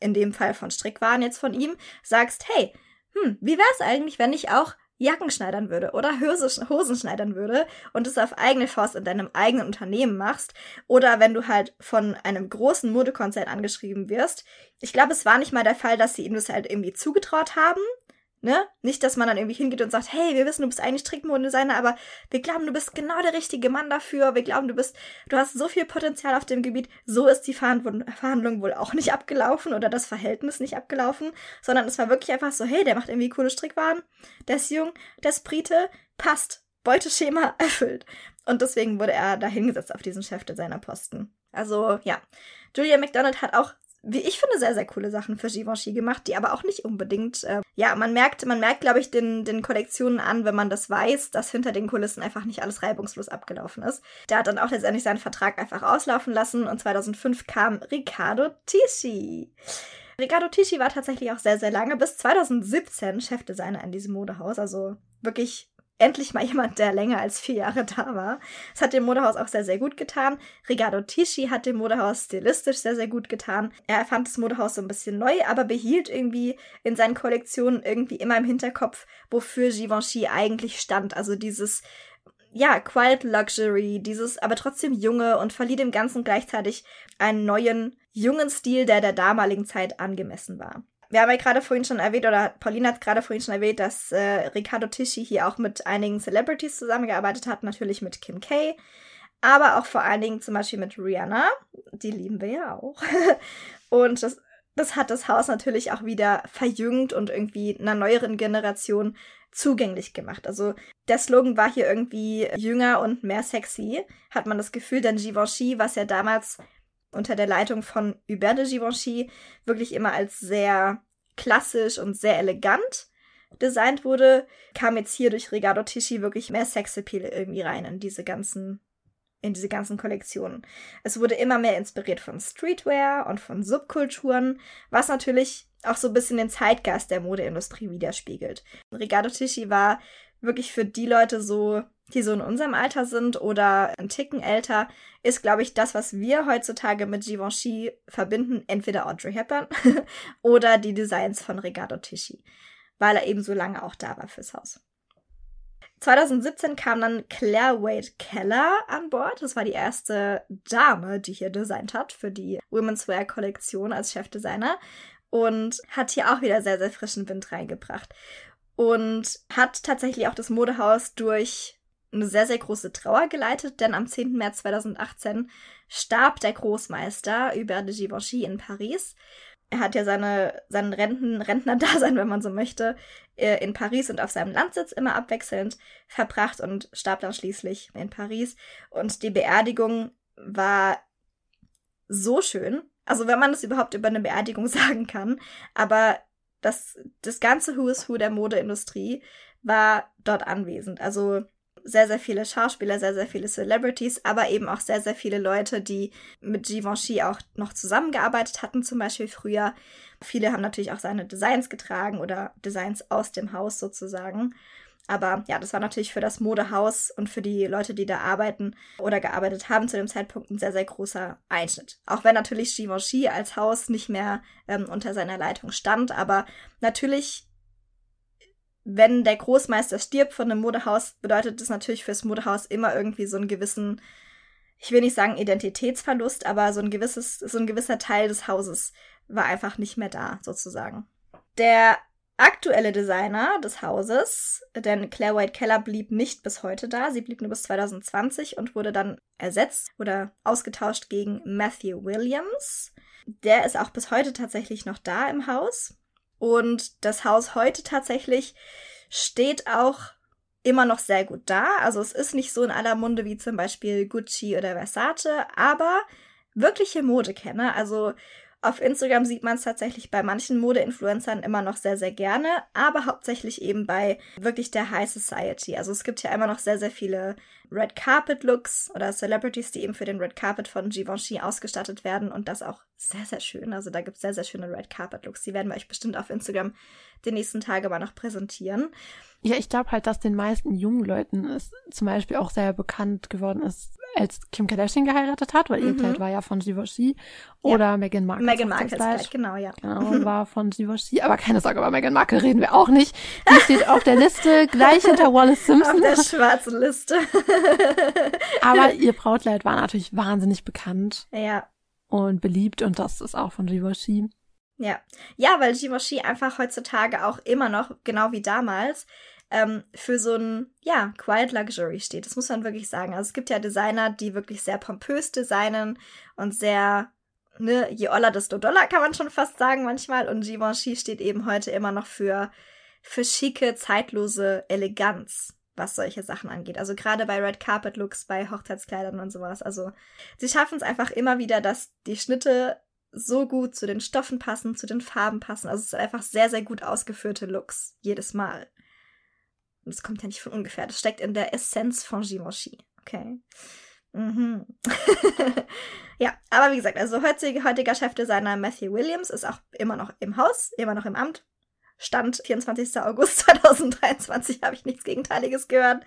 Speaker 1: in dem Fall von Strickwaren jetzt von ihm, sagst, hey, hm, wie wär's eigentlich, wenn ich auch Jacken schneidern würde oder Hosen schneidern würde und es auf eigene Faust in deinem eigenen Unternehmen machst oder wenn du halt von einem großen Modekonzern angeschrieben wirst. Ich glaube, es war nicht mal der Fall, dass sie ihm das halt irgendwie zugetraut haben, Ne? Nicht, dass man dann irgendwie hingeht und sagt, hey, wir wissen, du bist eigentlich Strickmodedesigner, aber wir glauben, du bist genau der richtige Mann dafür. Wir glauben, du bist, du hast so viel Potenzial auf dem Gebiet. So ist die Verhandlung wohl auch nicht abgelaufen oder das Verhältnis nicht abgelaufen, sondern es war wirklich einfach so, hey, der macht irgendwie coole Strickwaren, der ist jung, der ist Brite, passt, Beuteschema erfüllt. Und deswegen wurde er da hingesetzt auf diesen Chefdesignerposten. Also, ja. Julia McDonald hat auch wie ich finde, sehr, sehr coole Sachen für Givenchy gemacht, die aber auch nicht unbedingt, äh, ja, man merkt, man merkt, glaube ich, den, den Kollektionen an, wenn man das weiß, dass hinter den Kulissen einfach nicht alles reibungslos abgelaufen ist. Der hat dann auch letztendlich seinen Vertrag einfach auslaufen lassen und 2005 kam Riccardo Tisci. Riccardo Tisci war tatsächlich auch sehr, sehr lange, bis 2017 Chefdesigner in diesem Modehaus, also wirklich endlich mal jemand, der länger als vier Jahre da war. Es hat dem Modehaus auch sehr, sehr gut getan. Ricardo Tisci hat dem Modehaus stilistisch sehr, sehr gut getan. Er fand das Modehaus so ein bisschen neu, aber behielt irgendwie in seinen Kollektionen irgendwie immer im Hinterkopf, wofür Givenchy eigentlich stand. Also dieses ja, Quiet Luxury, dieses aber trotzdem junge und verlieh dem Ganzen gleichzeitig einen neuen, jungen Stil, der der damaligen Zeit angemessen war. Wir haben ja gerade vorhin schon erwähnt, oder Pauline hat gerade vorhin schon erwähnt, dass äh, Riccardo Tisci hier auch mit einigen Celebrities zusammengearbeitet hat, natürlich mit Kim K., aber auch vor allen Dingen zum Beispiel mit Rihanna. Die lieben wir ja auch. und das, das hat das Haus natürlich auch wieder verjüngt und irgendwie einer neueren Generation zugänglich gemacht. Also der Slogan war hier irgendwie jünger und mehr sexy, hat man das Gefühl, denn Givenchy, was ja damals unter der Leitung von Hubert de Givenchy wirklich immer als sehr klassisch und sehr elegant designt wurde, kam jetzt hier durch Ricardo Tisci wirklich mehr Sexappeal irgendwie rein in diese ganzen in diese ganzen Kollektionen. Es wurde immer mehr inspiriert von Streetwear und von Subkulturen, was natürlich auch so ein bisschen den Zeitgeist der Modeindustrie widerspiegelt. Ricardo Tisci war wirklich für die Leute so die so in unserem Alter sind oder ein Ticken älter, ist, glaube ich, das, was wir heutzutage mit Givenchy verbinden, entweder Audrey Hepburn oder die Designs von Ricardo Tisci, weil er eben so lange auch da war fürs Haus. 2017 kam dann Claire Wade Keller an Bord. Das war die erste Dame, die hier designt hat für die Women's Wear Kollektion als Chefdesigner und hat hier auch wieder sehr, sehr frischen Wind reingebracht und hat tatsächlich auch das Modehaus durch eine sehr, sehr große Trauer geleitet, denn am 10. März 2018 starb der Großmeister Hubert de Givenchy in Paris. Er hat ja seine, seinen Renten, Rentnerdasein, wenn man so möchte, äh, in Paris und auf seinem Landsitz immer abwechselnd verbracht und starb dann schließlich in Paris. Und die Beerdigung war so schön. Also wenn man das überhaupt über eine Beerdigung sagen kann. Aber das, das ganze Who is Who der Modeindustrie war dort anwesend. Also sehr, sehr viele Schauspieler, sehr, sehr viele Celebrities, aber eben auch sehr, sehr viele Leute, die mit Givenchy auch noch zusammengearbeitet hatten, zum Beispiel früher. Viele haben natürlich auch seine Designs getragen oder Designs aus dem Haus sozusagen. Aber ja, das war natürlich für das Modehaus und für die Leute, die da arbeiten oder gearbeitet haben, zu dem Zeitpunkt ein sehr, sehr großer Einschnitt. Auch wenn natürlich Givenchy als Haus nicht mehr ähm, unter seiner Leitung stand, aber natürlich wenn der Großmeister stirbt von einem Modehaus, bedeutet das natürlich fürs Modehaus immer irgendwie so einen gewissen, ich will nicht sagen Identitätsverlust, aber so ein gewisses, so ein gewisser Teil des Hauses war einfach nicht mehr da, sozusagen. Der aktuelle Designer des Hauses, denn Claire White Keller blieb nicht bis heute da, sie blieb nur bis 2020 und wurde dann ersetzt oder ausgetauscht gegen Matthew Williams. Der ist auch bis heute tatsächlich noch da im Haus. Und das Haus heute tatsächlich steht auch immer noch sehr gut da. Also es ist nicht so in aller Munde wie zum Beispiel Gucci oder Versace, aber wirkliche Modekenner, also Auf Instagram sieht man es tatsächlich bei manchen Mode-Influencern immer noch sehr, sehr gerne, aber hauptsächlich eben bei wirklich der High Society. Also es gibt ja immer noch sehr, sehr viele Red Carpet Looks oder Celebrities, die eben für den Red Carpet von Givenchy ausgestattet werden und das auch sehr, sehr schön. Also da gibt es sehr, sehr schöne Red Carpet Looks. Die werden wir euch bestimmt auf Instagram die nächsten Tage mal noch präsentieren.
Speaker 2: Ja, ich glaube halt, dass den meisten jungen Leuten es zum Beispiel auch sehr bekannt geworden ist, als Kim Kardashian geheiratet hat, weil mhm. ihr Kleid war ja von Givenchy. Oder ja. Meghan Markle.
Speaker 1: Meghan Markles Kleid, genau, ja.
Speaker 2: Genau, war von Givenchy. Aber keine Sorge, über Meghan Markle reden wir auch nicht. Die steht auf der Liste gleich hinter Wallace Simpson.
Speaker 1: Auf der schwarzen Liste.
Speaker 2: Aber ihr Brautkleid war natürlich wahnsinnig bekannt.
Speaker 1: Ja.
Speaker 2: Und beliebt und das ist auch von Givenchy.
Speaker 1: Ja. Ja, weil Givenchy einfach heutzutage auch immer noch, genau wie damals, ähm, für so ein, ja, Quiet Luxury steht. Das muss man wirklich sagen. Also es gibt ja Designer, die wirklich sehr pompös designen und sehr, ne, je oller, desto doller, kann man schon fast sagen manchmal. Und Givenchy steht eben heute immer noch für, für schicke, zeitlose Eleganz was solche Sachen angeht. Also gerade bei Red Carpet Looks, bei Hochzeitskleidern und sowas. Also sie schaffen es einfach immer wieder, dass die Schnitte so gut zu den Stoffen passen, zu den Farben passen. Also es sind einfach sehr, sehr gut ausgeführte Looks. Jedes Mal. Das kommt ja nicht von ungefähr. Das steckt in der Essenz von Givenchy. Okay. Mhm. ja, aber wie gesagt, also heutiger, heutiger Chefdesigner Matthew Williams ist auch immer noch im Haus, immer noch im Amt. Stand 24. August 2023 habe ich nichts Gegenteiliges gehört.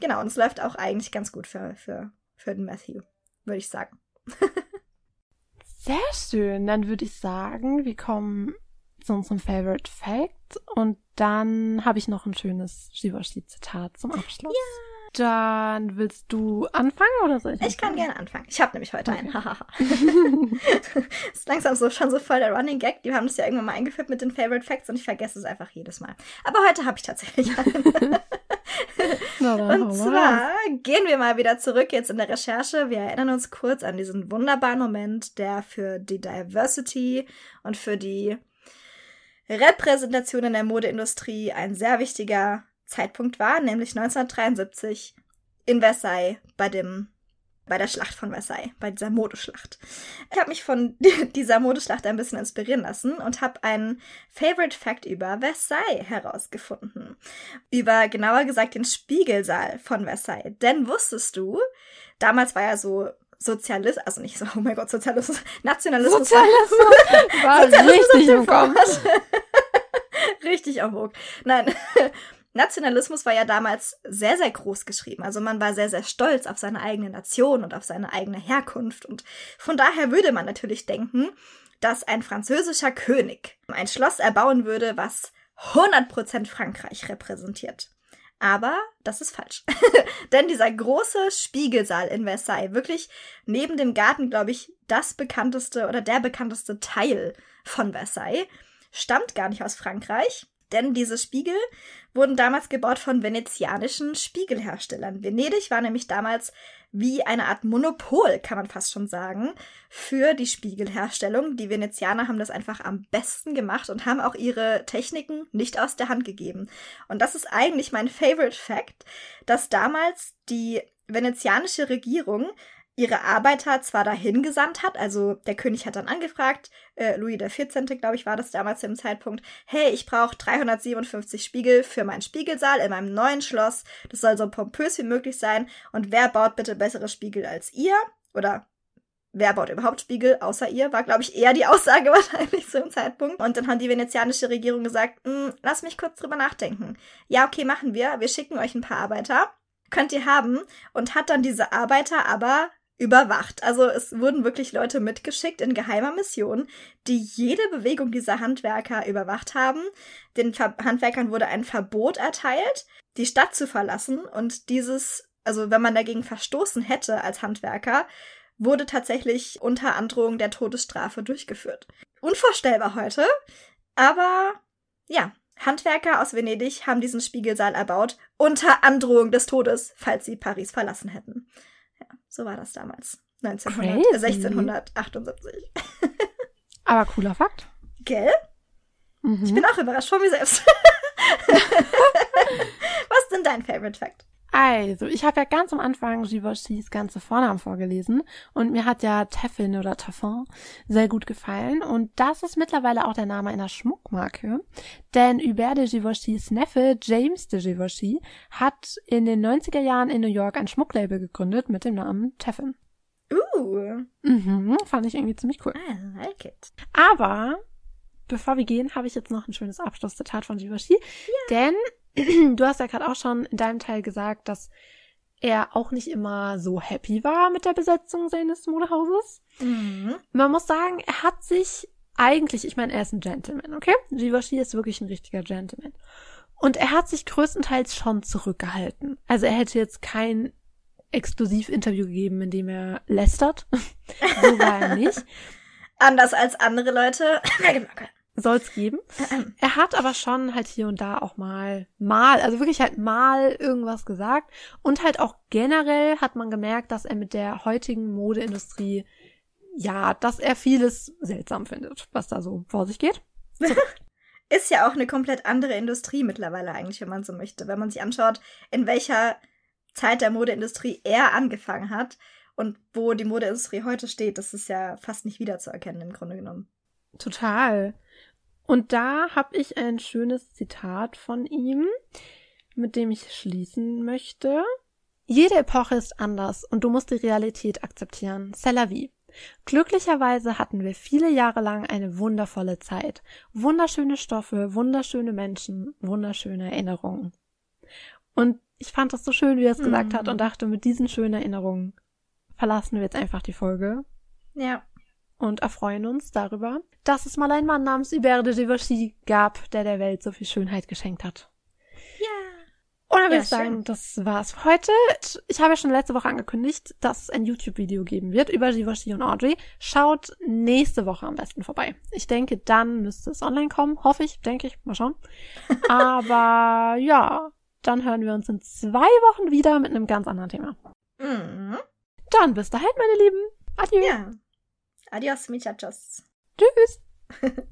Speaker 1: Genau, und es läuft auch eigentlich ganz gut für, für, für den Matthew, würde ich sagen.
Speaker 2: Sehr schön. Dann würde ich sagen, wir kommen zu unserem Favorite Fact und dann habe ich noch ein schönes Givenchy-Zitat zum Abschluss. Ja. Dann willst du anfangen oder soll ich?
Speaker 1: Ich kann gerne anfangen. Ich habe nämlich heute okay. einen. Hahaha. ist langsam so schon so voll der Running Gag. Die haben das ja irgendwann mal eingeführt mit den Favorite Facts und ich vergesse es einfach jedes Mal. Aber heute habe ich tatsächlich einen. und zwar gehen wir mal wieder zurück jetzt in der Recherche. Wir erinnern uns kurz an diesen wunderbaren Moment, der für die Diversity und für die Repräsentation in der Modeindustrie ein sehr wichtiger Zeitpunkt war, nämlich 1973 in Versailles bei dem bei der Schlacht von Versailles, bei dieser Modeschlacht. Ich habe mich von dieser Modeschlacht ein bisschen inspirieren lassen und habe einen Favorite Fact über Versailles herausgefunden. Über genauer gesagt den Spiegelsaal von Versailles. Denn wusstest du, damals war ja so Sozialismus, also nicht so, oh mein Gott, Sozialismus, Nationalismus
Speaker 2: Sozialismus war, Sozialismus richtig im Kopf.
Speaker 1: richtig am Hook. Nein, Nationalismus war ja damals sehr, sehr groß geschrieben. Also man war sehr, sehr stolz auf seine eigene Nation und auf seine eigene Herkunft. Und von daher würde man natürlich denken, dass ein französischer König ein Schloss erbauen würde, was 100% Frankreich repräsentiert. Aber das ist falsch. Denn dieser große Spiegelsaal in Versailles, wirklich neben dem Garten, glaube ich, das bekannteste oder der bekannteste Teil von Versailles, stammt gar nicht aus Frankreich, denn diese Spiegel wurden damals gebaut von venezianischen Spiegelherstellern. Venedig war nämlich damals wie eine Art Monopol, kann man fast schon sagen, für die Spiegelherstellung. Die Venezianer haben das einfach am besten gemacht und haben auch ihre Techniken nicht aus der Hand gegeben. Und das ist eigentlich mein Favorite Fact, dass damals die venezianische Regierung ihre Arbeiter zwar dahin gesandt hat, also der König hat dann angefragt, äh, Louis XIV., glaube ich, war das damals im Zeitpunkt, hey, ich brauche 357 Spiegel für meinen Spiegelsaal in meinem neuen Schloss, das soll so pompös wie möglich sein und wer baut bitte bessere Spiegel als ihr? Oder wer baut überhaupt Spiegel außer ihr, war, glaube ich, eher die Aussage wahrscheinlich zu dem Zeitpunkt. Und dann hat die venezianische Regierung gesagt, hm, lass mich kurz drüber nachdenken. Ja, okay, machen wir. Wir schicken euch ein paar Arbeiter. Könnt ihr haben. Und hat dann diese Arbeiter aber überwacht. Also es wurden wirklich Leute mitgeschickt in geheimer Mission, die jede Bewegung dieser Handwerker überwacht haben. Den Ver Handwerkern wurde ein Verbot erteilt, die Stadt zu verlassen und dieses, also wenn man dagegen verstoßen hätte als Handwerker, wurde tatsächlich unter Androhung der Todesstrafe durchgeführt. Unvorstellbar heute, aber ja, Handwerker aus Venedig haben diesen Spiegelsaal erbaut unter Androhung des Todes, falls sie Paris verlassen hätten. So war das damals. 1900, 1678.
Speaker 2: Aber cooler Fakt.
Speaker 1: Gell? Mhm. Ich bin auch überrascht von mir selbst. Was ist denn dein Favorite Fact?
Speaker 2: Also, ich habe ja ganz am Anfang Givenchy's ganze Vornamen vorgelesen und mir hat ja Teffin oder Taffin sehr gut gefallen und das ist mittlerweile auch der Name einer Schmuckmarke, denn Hubert de Givenchy's Neffe James de Givenchy hat in den 90er Jahren in New York ein Schmucklabel gegründet mit dem Namen Teffin.
Speaker 1: Uh.
Speaker 2: Mhm, fand ich irgendwie ziemlich cool.
Speaker 1: I like it.
Speaker 2: Aber bevor wir gehen, habe ich jetzt noch ein schönes Abschlusszitat von Givenchy, denn du hast ja gerade auch schon in deinem Teil gesagt, dass er auch nicht immer so happy war mit der Besetzung seines Modehauses.
Speaker 1: Mhm.
Speaker 2: Man muss sagen, er hat sich eigentlich, ich meine, er ist ein Gentleman, okay? Givenchy ist wirklich ein richtiger Gentleman. Und er hat sich größtenteils schon zurückgehalten. Also er hätte jetzt kein Exklusivinterview gegeben, in dem er lästert. so war er nicht.
Speaker 1: Anders als andere Leute.
Speaker 2: Soll's geben. Er hat aber schon halt hier und da auch mal, mal, also wirklich halt mal irgendwas gesagt. Und halt auch generell hat man gemerkt, dass er mit der heutigen Modeindustrie, ja, dass er vieles seltsam findet, was da so vor sich geht.
Speaker 1: Ist ja auch eine komplett andere Industrie mittlerweile eigentlich, wenn man so möchte. Wenn man sich anschaut, in welcher Zeit der Modeindustrie er angefangen hat und wo die Modeindustrie heute steht, das ist ja fast nicht wiederzuerkennen im Grunde genommen.
Speaker 2: Total. Und da habe ich ein schönes Zitat von ihm, mit dem ich schließen möchte. Jede Epoche ist anders und du musst die Realität akzeptieren. C'est la vie. Glücklicherweise hatten wir viele Jahre lang eine wundervolle Zeit. Wunderschöne Stoffe, wunderschöne Menschen, wunderschöne Erinnerungen. Und ich fand das so schön, wie er es gesagt hat und dachte, mit diesen schönen Erinnerungen verlassen wir jetzt einfach die Folge
Speaker 1: Ja.
Speaker 2: Und erfreuen uns darüber, dass es mal einen Mann namens Hubert de Givenchy gab, der der Welt so viel Schönheit geschenkt hat.
Speaker 1: Ja.
Speaker 2: Und dann würde
Speaker 1: Ja,
Speaker 2: ich sagen,
Speaker 1: schön.
Speaker 2: das war's für heute. Ich habe ja schon letzte Woche angekündigt, dass es ein YouTube-Video geben wird über Givenchy und Audrey. Schaut nächste Woche am besten vorbei. Ich denke, dann müsste es online kommen. Hoffe ich, denke ich. Mal schauen. Aber ja, dann hören wir uns in zwei Wochen wieder mit einem ganz anderen Thema.
Speaker 1: Mhm.
Speaker 2: Dann bis dahin, meine Lieben. Adieu.
Speaker 1: Ja. Adios, muchachos.
Speaker 2: Tschüss.